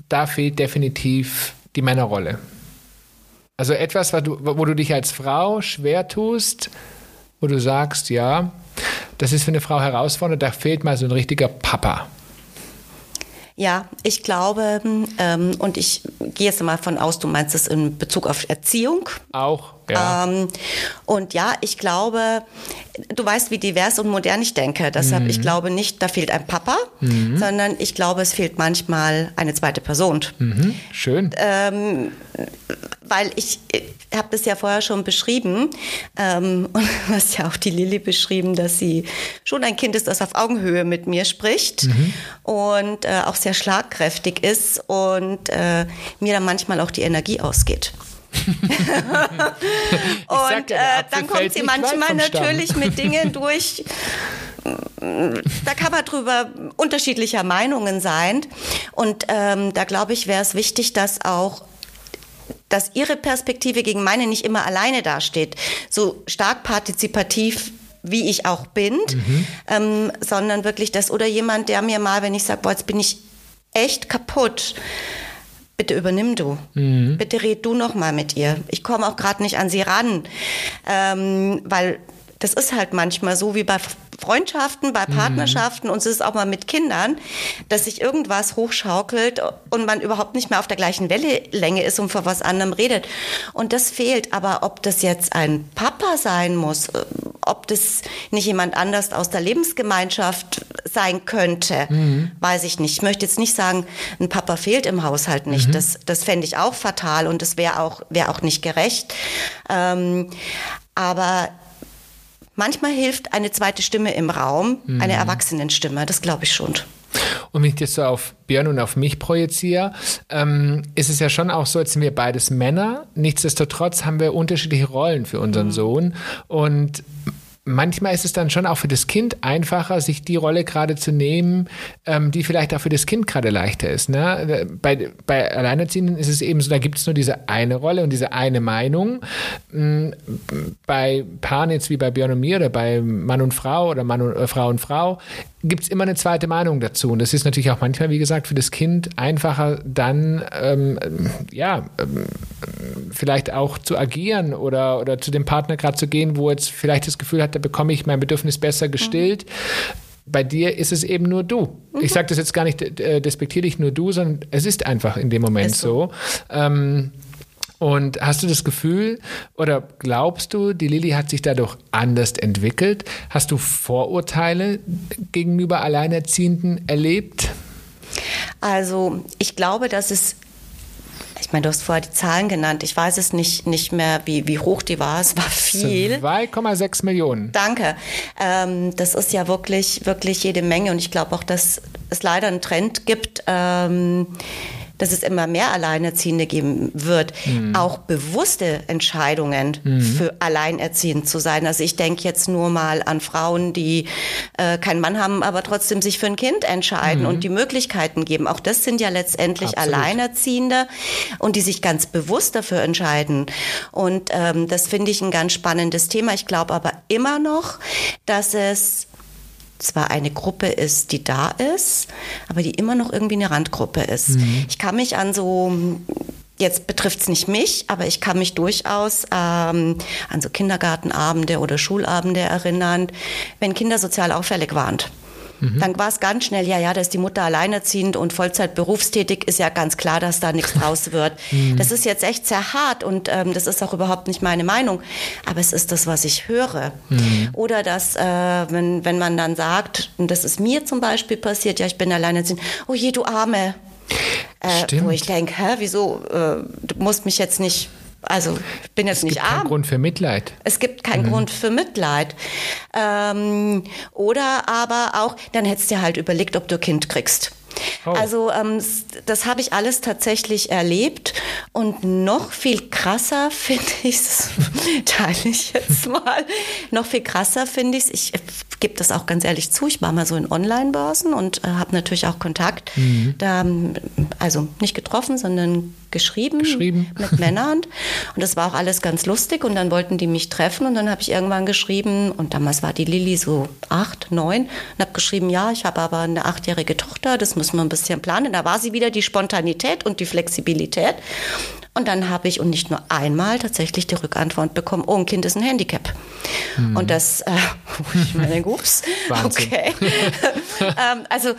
da fehlt definitiv die Männerrolle? Also etwas, wo du, wo du dich als Frau schwer tust, wo du sagst, ja, das ist für eine Frau herausfordernd, da fehlt mal so ein richtiger Papa. Ja, ich glaube, ähm, und ich gehe jetzt mal von aus, du meinst es in Bezug auf Erziehung. Auch, ja. Ähm, und ja, ich glaube, du weißt, wie divers und modern ich denke. Deshalb, mhm. ich glaube nicht, da fehlt ein Papa, mhm. sondern ich glaube, es fehlt manchmal eine zweite Person. Mhm. Schön. Ähm, weil ich, ich habe das ja vorher schon beschrieben ähm, und du hast ja auch die Lilly beschrieben, dass sie schon ein Kind ist, das auf Augenhöhe mit mir spricht mhm. und äh, auch sehr schlagkräftig ist und äh, mir dann manchmal auch die Energie ausgeht. und äh, dann kommt sie manchmal natürlich mit Dingen durch, da kann man drüber unterschiedlicher Meinungen sein. Und ähm, da glaube ich, wäre es wichtig, dass auch dass ihre Perspektive gegen meine nicht immer alleine dasteht. So stark partizipativ wie ich auch bin, mhm. ähm, sondern wirklich das oder jemand, der mir mal, wenn ich sage, boah, jetzt bin ich echt kaputt, bitte übernimm du. Mhm. Bitte red du noch mal mit ihr. Ich komme auch gerade nicht an sie ran, ähm, weil das ist halt manchmal so wie bei Freundschaften, bei mhm. Partnerschaften mhm. und es ist auch mal mit Kindern, dass sich irgendwas hochschaukelt und man überhaupt nicht mehr auf der gleichen Wellenlänge ist und vor was anderem redet. Und das fehlt. Aber ob das jetzt ein Papa sein muss, äh, ob das nicht jemand anders aus der Lebensgemeinschaft sein könnte, mhm. weiß ich nicht. Ich möchte jetzt nicht sagen, ein Papa fehlt im Haushalt nicht. Mhm. Das, das fände ich auch fatal und das wäre auch, wäre auch nicht gerecht. Ähm, aber Manchmal hilft eine zweite Stimme im Raum, mhm. eine Erwachsenenstimme, das glaube ich schon. Und wenn ich das so auf Björn und auf mich projiziere, ähm, ist es ja schon auch so, jetzt sind wir beides Männer. Nichtsdestotrotz haben wir unterschiedliche Rollen für unseren mhm. Sohn. Und manchmal ist es dann schon auch für das Kind einfacher, sich die Rolle gerade zu nehmen, ähm, die vielleicht auch für das Kind gerade leichter ist. Ne? Bei, bei Alleinerziehenden ist es eben so, da gibt es nur diese eine Rolle und diese eine Meinung. Mm, bei Paaren jetzt wie bei Björn und mir oder bei Mann und Frau oder Mann und, äh, Frau und Frau gibt es immer eine zweite Meinung dazu. Und das ist natürlich auch manchmal, wie gesagt, für das Kind einfacher, dann ähm, ja, ähm, vielleicht auch zu agieren oder, oder zu dem Partner gerade zu gehen, wo jetzt vielleicht das Gefühl hat, da bekomme ich mein Bedürfnis besser gestillt. Mhm. Bei dir ist es eben nur du. Mhm. Ich sage das jetzt gar nicht äh, despektierlich nur du, sondern es ist einfach in dem Moment so. so. Ähm, und hast du das Gefühl oder glaubst du, die Lilly hat sich dadurch anders entwickelt? Hast du Vorurteile gegenüber Alleinerziehenden erlebt? Also ich glaube, dass es ich meine, du hast vorher die Zahlen genannt. Ich weiß es nicht, nicht mehr, wie, wie hoch die war. Es war viel. 2,6 Millionen. Danke. Ähm, das ist ja wirklich, wirklich jede Menge. Und ich glaube auch, dass es leider einen Trend gibt, ähm, dass es immer mehr Alleinerziehende geben wird, mhm. auch bewusste Entscheidungen mhm. für alleinerziehend zu sein. Also ich denke jetzt nur mal an Frauen, die äh, keinen Mann haben, aber trotzdem sich für ein Kind entscheiden mhm. und die Möglichkeiten geben. Auch das sind ja letztendlich Absolut. Alleinerziehende und die sich ganz bewusst dafür entscheiden. Und ähm, das finde ich ein ganz spannendes Thema. Ich glaube aber immer noch, dass es zwar eine Gruppe ist, die da ist, aber die immer noch irgendwie eine Randgruppe ist. Mhm. Ich kann mich an so Jetzt betrifft es nicht mich, aber ich kann mich durchaus ähm, an so Kindergartenabende oder Schulabende erinnern, wenn Kinder sozial auffällig waren. Mhm. Dann war es ganz schnell, ja, ja, da ist die Mutter alleinerziehend und Vollzeit berufstätig, ist ja ganz klar, dass da nichts draus wird. Mhm. Das ist jetzt echt sehr hart und ähm, das ist auch überhaupt nicht meine Meinung, aber es ist das, was ich höre. Mhm. Oder dass, äh, wenn, wenn man dann sagt, und das ist mir zum Beispiel passiert, ja, ich bin alleinerziehend, oh je, du Arme. Äh, wo ich denke, hä, wieso, äh, du musst mich jetzt nicht also ich bin jetzt es nicht arm. Es gibt keinen Grund für Mitleid. Es gibt keinen mhm. Grund für Mitleid. Ähm, oder aber auch, dann hättest du dir halt überlegt, ob du ein Kind kriegst. Oh. Also ähm, das habe ich alles tatsächlich erlebt und noch viel krasser finde ich es, teile ich jetzt mal, noch viel krasser finde ich es, ich gebe das auch ganz ehrlich zu, ich war mal so in Online-Börsen und äh, habe natürlich auch Kontakt. Mhm. Da, also nicht getroffen, sondern geschrieben, geschrieben. mit Männern. Und das war auch alles ganz lustig. Und dann wollten die mich treffen und dann habe ich irgendwann geschrieben, und damals war die Lilly so acht, neun, und habe geschrieben, ja, ich habe aber eine achtjährige Tochter, das müssen wir ein bisschen planen. Da war sie wieder die Spontanität und die Flexibilität. Und dann habe ich, und nicht nur einmal, tatsächlich die Rückantwort bekommen, oh, ein Kind ist ein Handicap. Mhm. Und das, äh, ich meine, ups, okay. ähm, also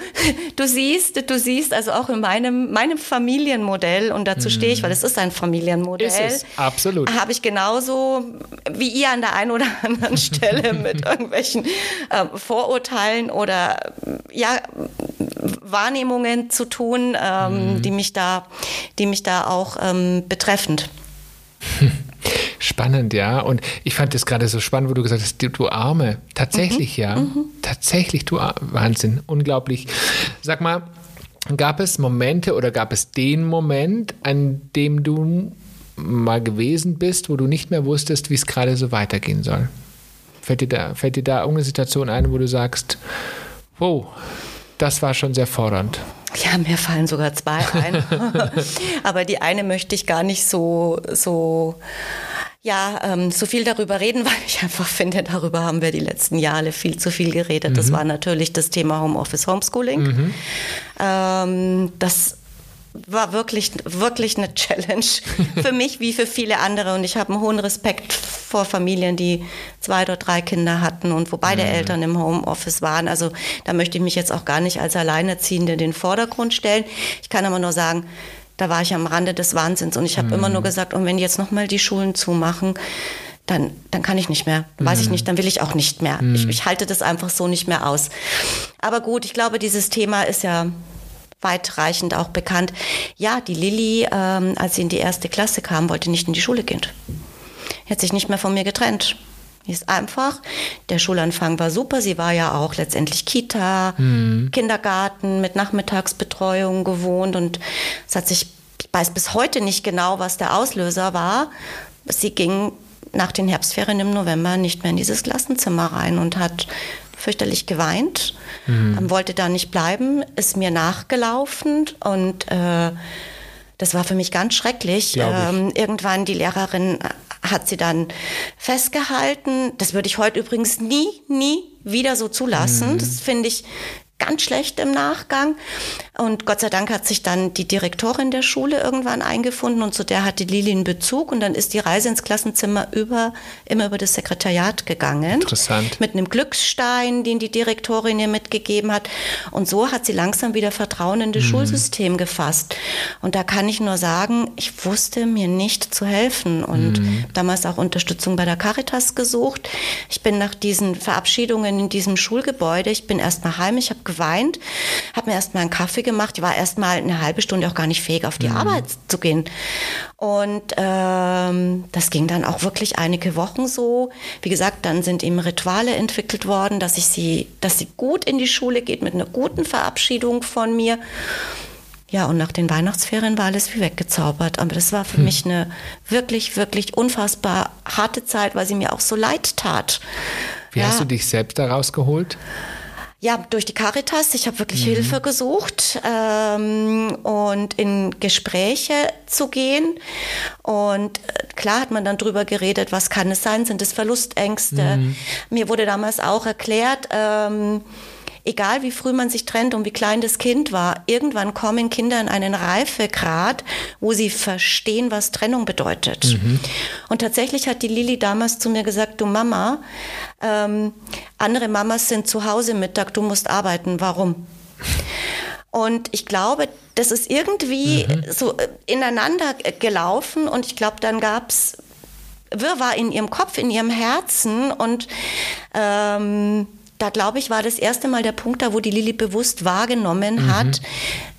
du siehst, du siehst also auch in meinem, meinem Familienmodell, und dazu mhm. stehe ich, weil es ist ein Familienmodell. Ist es, absolut. Habe ich genauso wie ihr an der einen oder anderen Stelle mit irgendwelchen äh, Vorurteilen oder ja, Wahrnehmungen zu tun, ähm, mhm. die mich da, die mich da auch ähm, betreffend. Spannend, ja. Und ich fand es gerade so spannend, wo du gesagt hast, du, du Arme. Tatsächlich, mhm. ja. Mhm. Tatsächlich, du Wahnsinn. Unglaublich. Sag mal, gab es Momente oder gab es den Moment, an dem du mal gewesen bist, wo du nicht mehr wusstest, wie es gerade so weitergehen soll? Fällt dir da, fällt dir da irgendeine Situation ein, wo du sagst, wow, das war schon sehr fordernd? Ja, mir fallen sogar zwei ein. Aber die eine möchte ich gar nicht so, so, ja, ähm, so viel darüber reden, weil ich einfach finde, darüber haben wir die letzten Jahre viel zu viel geredet. Mhm. Das war natürlich das Thema Homeoffice Homeschooling. Mhm. Ähm, das war wirklich, wirklich eine Challenge für mich wie für viele andere. Und ich habe einen hohen Respekt vor Familien, die zwei oder drei Kinder hatten und wo beide mhm. Eltern im Homeoffice waren. Also da möchte ich mich jetzt auch gar nicht als Alleinerziehende in den Vordergrund stellen. Ich kann aber nur sagen, da war ich am Rande des Wahnsinns und ich habe mhm. immer nur gesagt, und wenn jetzt nochmal die Schulen zumachen, dann, dann kann ich nicht mehr. Weiß ich mhm. nicht, dann will ich auch nicht mehr. Ich, mhm. ich halte das einfach so nicht mehr aus. Aber gut, ich glaube, dieses Thema ist ja weitreichend auch bekannt. Ja, die Lilly, ähm, als sie in die erste Klasse kam, wollte nicht in die Schule gehen. Hat sich nicht mehr von mir getrennt. Ist einfach. Der Schulanfang war super. Sie war ja auch letztendlich Kita, mhm. Kindergarten mit Nachmittagsbetreuung gewohnt und es hat sich, ich weiß bis heute nicht genau, was der Auslöser war. Sie ging nach den Herbstferien im November nicht mehr in dieses Klassenzimmer rein und hat fürchterlich geweint, mhm. ähm, wollte da nicht bleiben, ist mir nachgelaufen und äh, das war für mich ganz schrecklich. Ähm, irgendwann die Lehrerin hat sie dann festgehalten. Das würde ich heute übrigens nie, nie wieder so zulassen. Mhm. Das finde ich ganz schlecht im Nachgang. Und Gott sei Dank hat sich dann die Direktorin der Schule irgendwann eingefunden und zu der hatte Lili einen Bezug und dann ist die Reise ins Klassenzimmer über, immer über das Sekretariat gegangen. Interessant. Mit einem Glücksstein, den die Direktorin ihr mitgegeben hat. Und so hat sie langsam wieder Vertrauen in das mhm. Schulsystem gefasst. Und da kann ich nur sagen, ich wusste mir nicht zu helfen und mhm. damals auch Unterstützung bei der Caritas gesucht. Ich bin nach diesen Verabschiedungen in diesem Schulgebäude, ich bin erst nach Heim, ich habe geweint, habe mir erstmal einen Kaffee gemacht. Ich war erstmal eine halbe Stunde auch gar nicht fähig, auf die mhm. Arbeit zu gehen. Und ähm, das ging dann auch wirklich einige Wochen so. Wie gesagt, dann sind eben Rituale entwickelt worden, dass ich sie, dass sie gut in die Schule geht mit einer guten Verabschiedung von mir. Ja, und nach den Weihnachtsferien war alles wie weggezaubert. Aber das war für hm. mich eine wirklich, wirklich unfassbar harte Zeit, weil sie mir auch so leid tat. Wie ja. hast du dich selbst da rausgeholt? Ja, durch die Caritas. Ich habe wirklich mhm. Hilfe gesucht ähm, und in Gespräche zu gehen. Und äh, klar hat man dann drüber geredet, was kann es sein? Sind es Verlustängste? Mhm. Mir wurde damals auch erklärt, ähm, egal wie früh man sich trennt und wie klein das Kind war, irgendwann kommen Kinder in einen Reifegrad, wo sie verstehen, was Trennung bedeutet. Mhm. Und tatsächlich hat die Lili damals zu mir gesagt, du Mama, ähm, andere Mamas sind zu Hause Mittag, du musst arbeiten. Warum? Und ich glaube, das ist irgendwie mhm. so äh, ineinander gelaufen und ich glaube, dann gab es Wirrwarr in ihrem Kopf, in ihrem Herzen und ähm, da glaube ich, war das erste Mal der Punkt da, wo die Lilly bewusst wahrgenommen mhm. hat,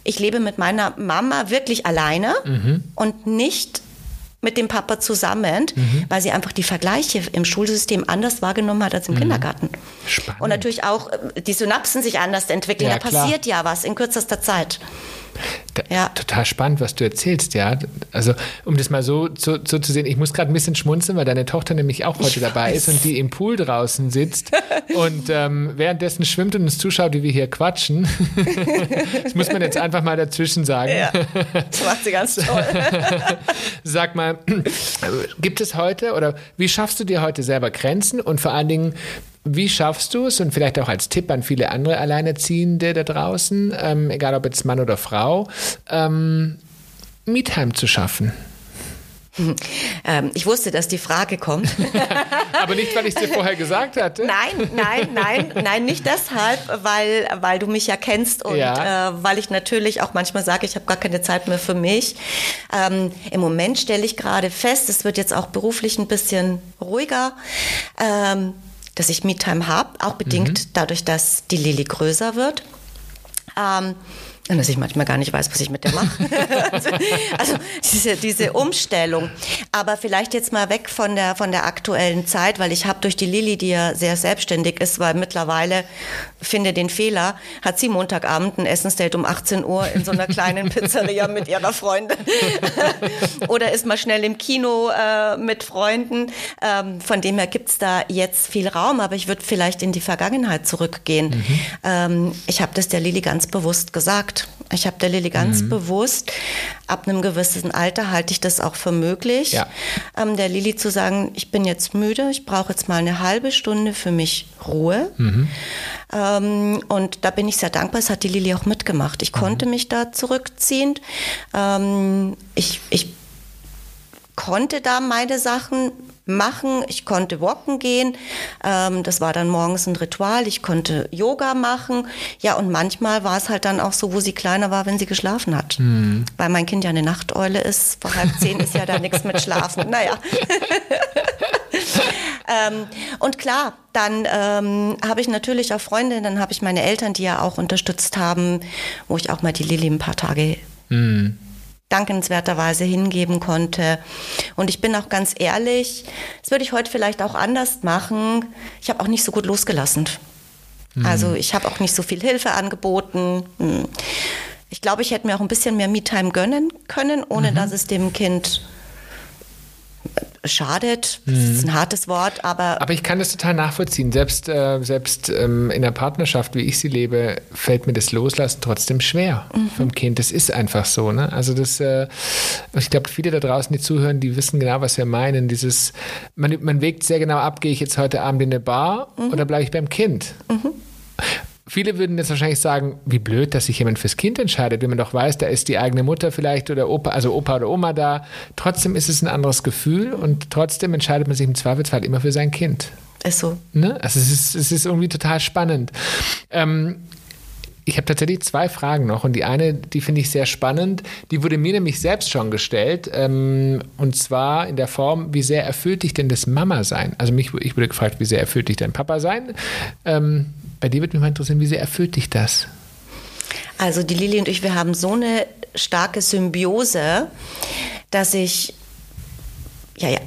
ich lebe mit meiner Mama wirklich alleine mhm. und nicht mit dem Papa zusammen, mhm. weil sie einfach die Vergleiche im Schulsystem anders wahrgenommen hat als im mhm. Kindergarten. Spannend. Und natürlich auch äh, die Synapsen sich anders entwickeln. Ja, da passiert klar. ja was in kürzester Zeit. Ja. Total spannend, was du erzählst, ja. Also, um das mal so, so, so zu sehen, ich muss gerade ein bisschen schmunzeln, weil deine Tochter nämlich auch heute ich dabei weiß. ist und die im Pool draußen sitzt und ähm, währenddessen schwimmt und uns zuschaut, wie wir hier quatschen. das muss man jetzt einfach mal dazwischen sagen. Ja, das macht sie ganz toll. Sag mal, gibt es heute oder wie schaffst du dir heute selber Grenzen und vor allen Dingen, wie schaffst du es und vielleicht auch als Tipp an viele andere Alleinerziehende da draußen, ähm, egal ob jetzt Mann oder Frau, ähm, Me-Time zu schaffen? Ähm, ich wusste, dass die Frage kommt. Aber nicht, weil ich es dir vorher gesagt hatte. Nein, nein, nein, nein, nicht deshalb, weil, weil du mich ja kennst und ja. äh, weil ich natürlich auch manchmal sage, ich habe gar keine Zeit mehr für mich. Ähm, Im Moment stelle ich gerade fest, es wird jetzt auch beruflich ein bisschen ruhiger. Ähm, dass ich Me-Time habe, auch bedingt mhm. dadurch, dass die Lilly größer wird. Ähm, dass ich manchmal gar nicht weiß, was ich mit der mache. also, diese, diese Umstellung. Aber vielleicht jetzt mal weg von der, von der aktuellen Zeit, weil ich habe durch die Lilly, die ja sehr selbstständig ist, weil mittlerweile, finde den Fehler, hat sie Montagabend ein Essensdate um 18 Uhr in so einer kleinen Pizzeria mit ihrer Freundin. Oder ist mal schnell im Kino äh, mit Freunden. Ähm, von dem her gibt's da jetzt viel Raum, aber ich würde vielleicht in die Vergangenheit zurückgehen. Mhm. Ähm, ich habe das der Lilly ganz bewusst gesagt ich habe der Lilly ganz mhm. bewusst, ab einem gewissen Alter halte ich das auch für möglich, ja. ähm, der Lilly zu sagen, ich bin jetzt müde, ich brauche jetzt mal eine halbe Stunde für mich Ruhe. Mhm. Ähm, und da bin ich sehr dankbar, es hat die Lilly auch mitgemacht. Ich mhm. konnte mich da zurückziehen. Ähm, ich, ich konnte da meine Sachen machen. Ich konnte walken gehen. Ähm, das war dann morgens ein Ritual. Ich konnte Yoga machen. Ja, und manchmal war es halt dann auch so, wo sie kleiner war, wenn sie geschlafen hat. Mhm. Weil mein Kind ja eine Nachteule ist. Vor halb zehn ist ja da nichts mit Schlafen. Naja. ähm, und klar, dann ähm, habe ich natürlich auch Freunde, dann habe ich meine Eltern, die ja auch unterstützt haben, wo ich auch mal die Lilly ein paar Tage mhm dankenswerterweise hingeben konnte. Und ich bin auch ganz ehrlich, das würde ich heute vielleicht auch anders machen. Ich habe auch nicht so gut losgelassen. Mhm. Also ich habe auch nicht so viel Hilfe angeboten. Hm. Ich glaube, ich hätte mir auch ein bisschen mehr Me-Time gönnen können, ohne mhm. dass es dem Kind schadet. Das ist ein hartes Wort, aber. Aber ich kann das total nachvollziehen. Selbst, äh, selbst ähm, in der Partnerschaft, wie ich sie lebe, fällt mir das Loslassen trotzdem schwer mhm. vom Kind. Das ist einfach so. Ne? Also das, äh, ich glaube, viele da draußen, die zuhören, die wissen genau, was wir meinen. Dieses, man, man wägt sehr genau ab, gehe ich jetzt heute Abend in eine Bar mhm. oder bleibe ich beim Kind? Mhm. Viele würden jetzt wahrscheinlich sagen, wie blöd, dass sich jemand fürs Kind entscheidet, wenn man doch weiß, da ist die eigene Mutter vielleicht oder Opa, also Opa oder Oma da. Trotzdem ist es ein anderes Gefühl und trotzdem entscheidet man sich im Zweifelsfall immer für sein Kind. Ist so. Ne? Also es ist, es ist irgendwie total spannend. Ähm, ich habe tatsächlich zwei Fragen noch und die eine, die finde ich sehr spannend. Die wurde mir nämlich selbst schon gestellt ähm, und zwar in der Form, wie sehr erfüllt dich denn das Mama sein? Also mich, ich wurde gefragt, wie sehr erfüllt dich dein Papa sein? Ähm, bei dir würde mich mal interessieren, wie sehr erfüllt dich das? Also die Lili und ich, wir haben so eine starke Symbiose, dass ich ja, ja,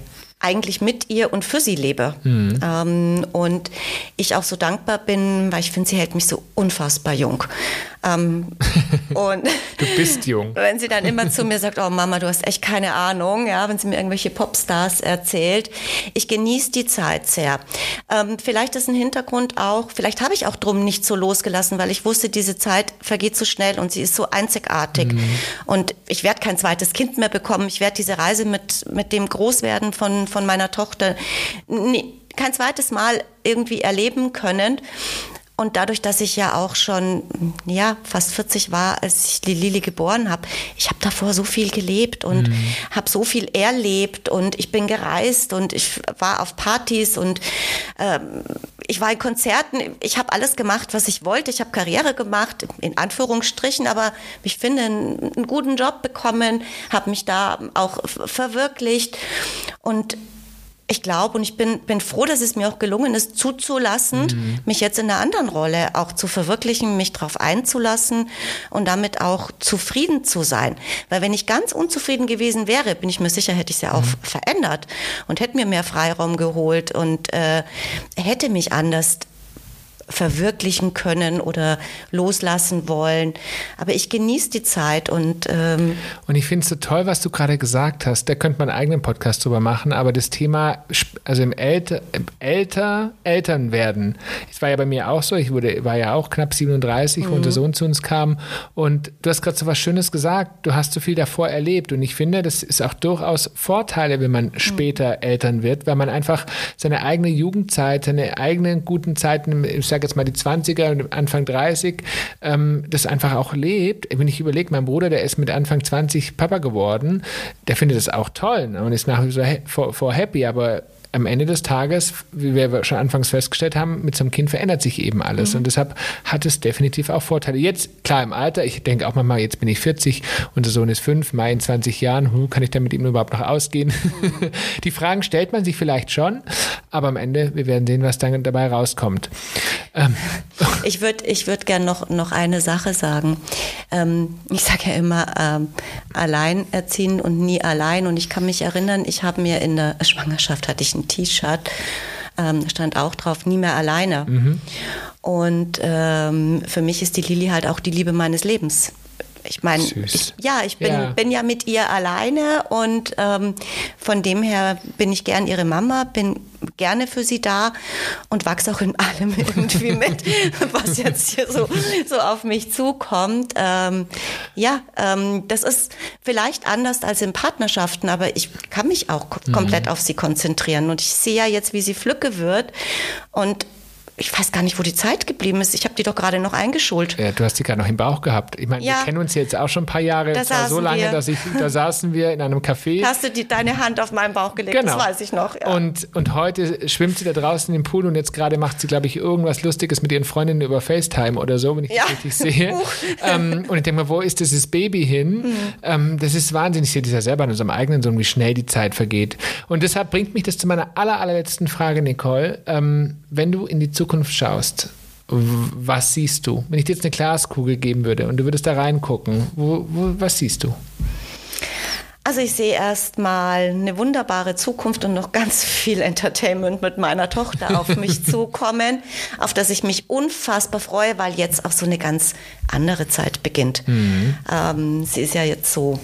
eigentlich mit ihr und für sie lebe. Mhm. Ähm, und ich auch so dankbar bin, weil ich finde, sie hält mich so unfassbar jung. Ähm, und du bist jung. Wenn sie dann immer zu mir sagt, oh Mama, du hast echt keine Ahnung, ja, wenn sie mir irgendwelche Popstars erzählt. Ich genieße die Zeit sehr. Ähm, vielleicht ist ein Hintergrund auch, vielleicht habe ich auch drum nicht so losgelassen, weil ich wusste, diese Zeit vergeht so schnell und sie ist so einzigartig. Mhm. Und ich werde kein zweites Kind mehr bekommen. Ich werde diese Reise mit, mit dem Großwerden von, von meiner Tochter nie, kein zweites Mal irgendwie erleben können. Und dadurch, dass ich ja auch schon ja fast 40 war, als ich die Lili geboren habe, ich habe davor so viel gelebt und mhm. habe so viel erlebt und ich bin gereist und ich war auf Partys und ähm, ich war in Konzerten. Ich habe alles gemacht, was ich wollte. Ich habe Karriere gemacht, in Anführungsstrichen, aber ich finde einen, einen guten Job bekommen, habe mich da auch verwirklicht und ich glaube und ich bin, bin froh, dass es mir auch gelungen ist, zuzulassen, mhm. mich jetzt in einer anderen Rolle auch zu verwirklichen, mich darauf einzulassen und damit auch zufrieden zu sein. Weil wenn ich ganz unzufrieden gewesen wäre, bin ich mir sicher, hätte ich es ja auch mhm. verändert und hätte mir mehr Freiraum geholt und äh, hätte mich anders verwirklichen können oder loslassen wollen. Aber ich genieße die Zeit und ähm und ich finde es so toll, was du gerade gesagt hast. Da könnte man einen eigenen Podcast drüber machen. Aber das Thema, also im Älter, im Älter Eltern werden. Es war ja bei mir auch so. Ich wurde, war ja auch knapp 37, mhm. wo unser Sohn zu uns kam. Und du hast gerade so was Schönes gesagt. Du hast so viel davor erlebt. Und ich finde, das ist auch durchaus Vorteile, wenn man mhm. später Eltern wird, weil man einfach seine eigene Jugendzeit, seine eigenen guten Zeiten, ich sage jetzt mal die 20er, Anfang 30, ähm, das einfach auch lebt. Wenn ich überlege, mein Bruder, der ist mit Anfang 20 Papa geworden, der findet das auch toll ne, und ist nach wie vor happy, aber am Ende des Tages, wie wir schon anfangs festgestellt haben, mit so einem Kind verändert sich eben alles. Mhm. Und deshalb hat es definitiv auch Vorteile. Jetzt, klar, im Alter, ich denke auch mal, jetzt bin ich 40, unser Sohn ist fünf, Mai in 20 Jahren, hu, kann ich dann mit ihm überhaupt noch ausgehen? Mhm. Die Fragen stellt man sich vielleicht schon, aber am Ende, wir werden sehen, was dann dabei rauskommt. Ähm. Ich würde ich würd gerne noch, noch eine Sache sagen. Ähm, ich sage ja immer, ähm, allein erziehen und nie allein. Und ich kann mich erinnern, ich habe mir in der Schwangerschaft hatte ich ein T-Shirt, ähm, stand auch drauf, nie mehr alleine. Mhm. Und ähm, für mich ist die Lili halt auch die Liebe meines Lebens. Ich meine, ja, ich bin ja. bin ja mit ihr alleine und ähm, von dem her bin ich gern ihre Mama, bin gerne für sie da und wachse auch in allem irgendwie mit, was jetzt hier so, so auf mich zukommt. Ähm, ja, ähm, das ist vielleicht anders als in Partnerschaften, aber ich kann mich auch komplett mhm. auf sie konzentrieren und ich sehe ja jetzt, wie sie Flücke wird und ich weiß gar nicht, wo die Zeit geblieben ist. Ich habe die doch gerade noch eingeschult. Ja, du hast die gerade noch im Bauch gehabt. Ich meine, ja, wir kennen uns jetzt auch schon ein paar Jahre. Da war so lange, wir. dass ich, da saßen wir in einem Café. Hast du die, deine Hand auf meinen Bauch gelegt? Genau. Das weiß ich noch. Ja. Und, und heute schwimmt sie da draußen im Pool und jetzt gerade macht sie, glaube ich, irgendwas Lustiges mit ihren Freundinnen über FaceTime oder so, wenn ich ja. das richtig sehe. ähm, und ich denke mal, wo ist dieses Baby hin? Mhm. Ähm, das ist wahnsinnig. Ich sehe das ja selber an unserem eigenen Sohn, wie schnell die Zeit vergeht. Und deshalb bringt mich das zu meiner aller, allerletzten Frage, Nicole. Ähm, wenn du in die Zukunft schaust, was siehst du? Wenn ich dir jetzt eine Glaskugel geben würde und du würdest da reingucken, wo, wo, was siehst du? Also ich sehe erstmal eine wunderbare Zukunft und noch ganz viel Entertainment mit meiner Tochter auf mich zukommen, auf das ich mich unfassbar freue, weil jetzt auch so eine ganz andere Zeit beginnt. Mhm. Ähm, sie ist ja jetzt so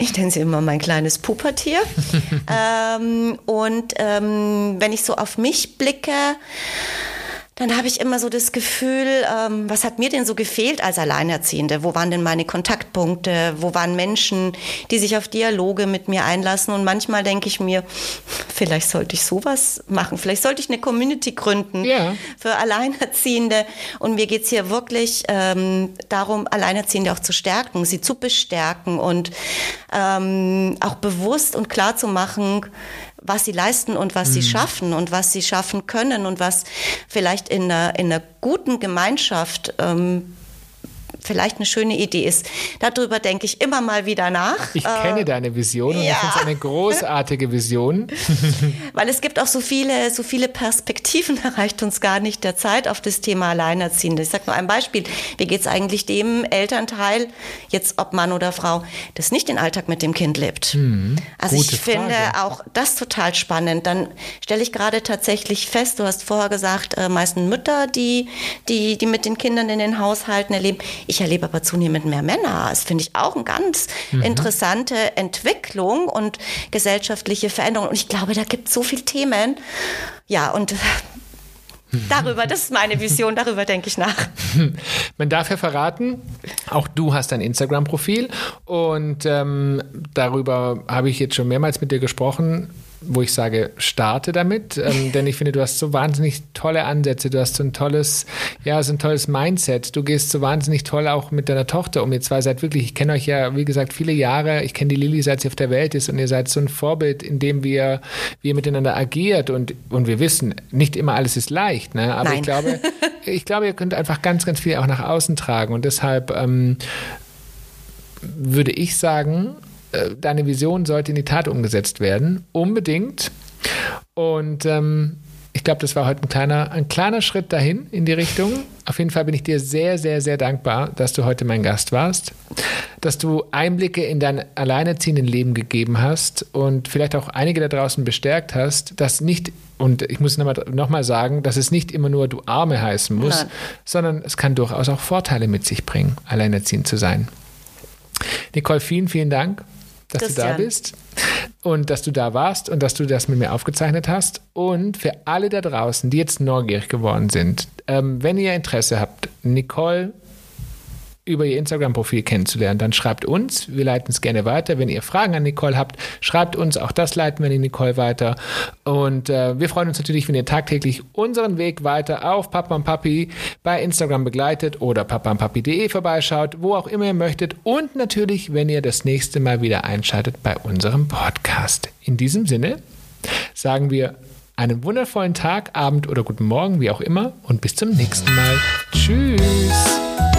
ich nenne sie immer mein kleines Pupertier. ähm, und ähm, wenn ich so auf mich blicke, dann habe ich immer so das Gefühl, ähm, was hat mir denn so gefehlt als Alleinerziehende? Wo waren denn meine Kontaktpunkte? Wo waren Menschen, die sich auf Dialoge mit mir einlassen? Und manchmal denke ich mir, vielleicht sollte ich sowas machen. Vielleicht sollte ich eine Community gründen ja. für Alleinerziehende. Und mir geht's hier wirklich ähm, darum, Alleinerziehende auch zu stärken, sie zu bestärken und ähm, auch bewusst und klar zu machen, was sie leisten und was mhm. sie schaffen und was sie schaffen können und was vielleicht in einer, in einer guten Gemeinschaft ähm, vielleicht eine schöne Idee ist. Darüber denke ich immer mal wieder nach. Ich kenne äh, deine Vision und ja. ich finde es eine großartige Vision. Weil es gibt auch so viele, so viele Perspektiven, da reicht uns gar nicht der Zeit auf das Thema Alleinerziehende. Ich sage nur ein Beispiel. Wie geht es eigentlich dem Elternteil, jetzt ob Mann oder Frau, das nicht den Alltag mit dem Kind lebt? Mhm. Also Gute ich Frage. finde auch das total spannend. Dann stelle ich gerade tatsächlich fest, du hast vorher gesagt, äh, meistens Mütter, die, die, die mit den Kindern in den Haushalten erleben. Ich erlebe aber zunehmend mehr Männer. Das finde ich auch eine ganz mhm. interessante Entwicklung und gesellschaftliche Veränderung. Und ich glaube, da gibt es so viele Themen. Ja, und Darüber, das ist meine Vision, darüber denke ich nach. Man darf ja verraten, auch du hast ein Instagram-Profil und ähm, darüber habe ich jetzt schon mehrmals mit dir gesprochen wo ich sage, starte damit, ähm, denn ich finde, du hast so wahnsinnig tolle Ansätze, du hast so ein tolles, ja, so ein tolles Mindset, du gehst so wahnsinnig toll auch mit deiner Tochter um. Ihr zwei seid wirklich, ich kenne euch ja, wie gesagt, viele Jahre, ich kenne die Lilly, seit sie auf der Welt ist und ihr seid so ein Vorbild, in dem wir, wir miteinander agiert und, und wir wissen, nicht immer alles ist leicht, ne? aber Nein. ich glaube, ich glaube, ihr könnt einfach ganz, ganz viel auch nach außen tragen und deshalb ähm, würde ich sagen, äh, deine Vision sollte in die Tat umgesetzt werden. Unbedingt. Und ähm, ich glaube, das war heute ein kleiner, ein kleiner Schritt dahin in die Richtung. Auf jeden Fall bin ich dir sehr, sehr, sehr dankbar, dass du heute mein Gast warst, dass du Einblicke in dein alleinerziehenden Leben gegeben hast und vielleicht auch einige da draußen bestärkt hast, dass nicht, und ich muss nochmal noch mal sagen, dass es nicht immer nur du Arme heißen muss, Nein. sondern es kann durchaus auch Vorteile mit sich bringen, alleinerziehend zu sein. Nicole, vielen, vielen Dank dass Christian. du da bist und dass du da warst und dass du das mit mir aufgezeichnet hast. Und für alle da draußen, die jetzt neugierig geworden sind, ähm, wenn ihr Interesse habt, Nicole über ihr Instagram-Profil kennenzulernen, dann schreibt uns. Wir leiten es gerne weiter. Wenn ihr Fragen an Nicole habt, schreibt uns. Auch das leiten wir an Nicole weiter. Und äh, wir freuen uns natürlich, wenn ihr tagtäglich unseren Weg weiter auf Papa und Papi bei Instagram begleitet oder papaundpapi.de vorbeischaut, wo auch immer ihr möchtet. Und natürlich, wenn ihr das nächste Mal wieder einschaltet bei unserem Podcast. In diesem Sinne sagen wir einen wundervollen Tag, Abend oder guten Morgen, wie auch immer. Und bis zum nächsten Mal. Tschüss.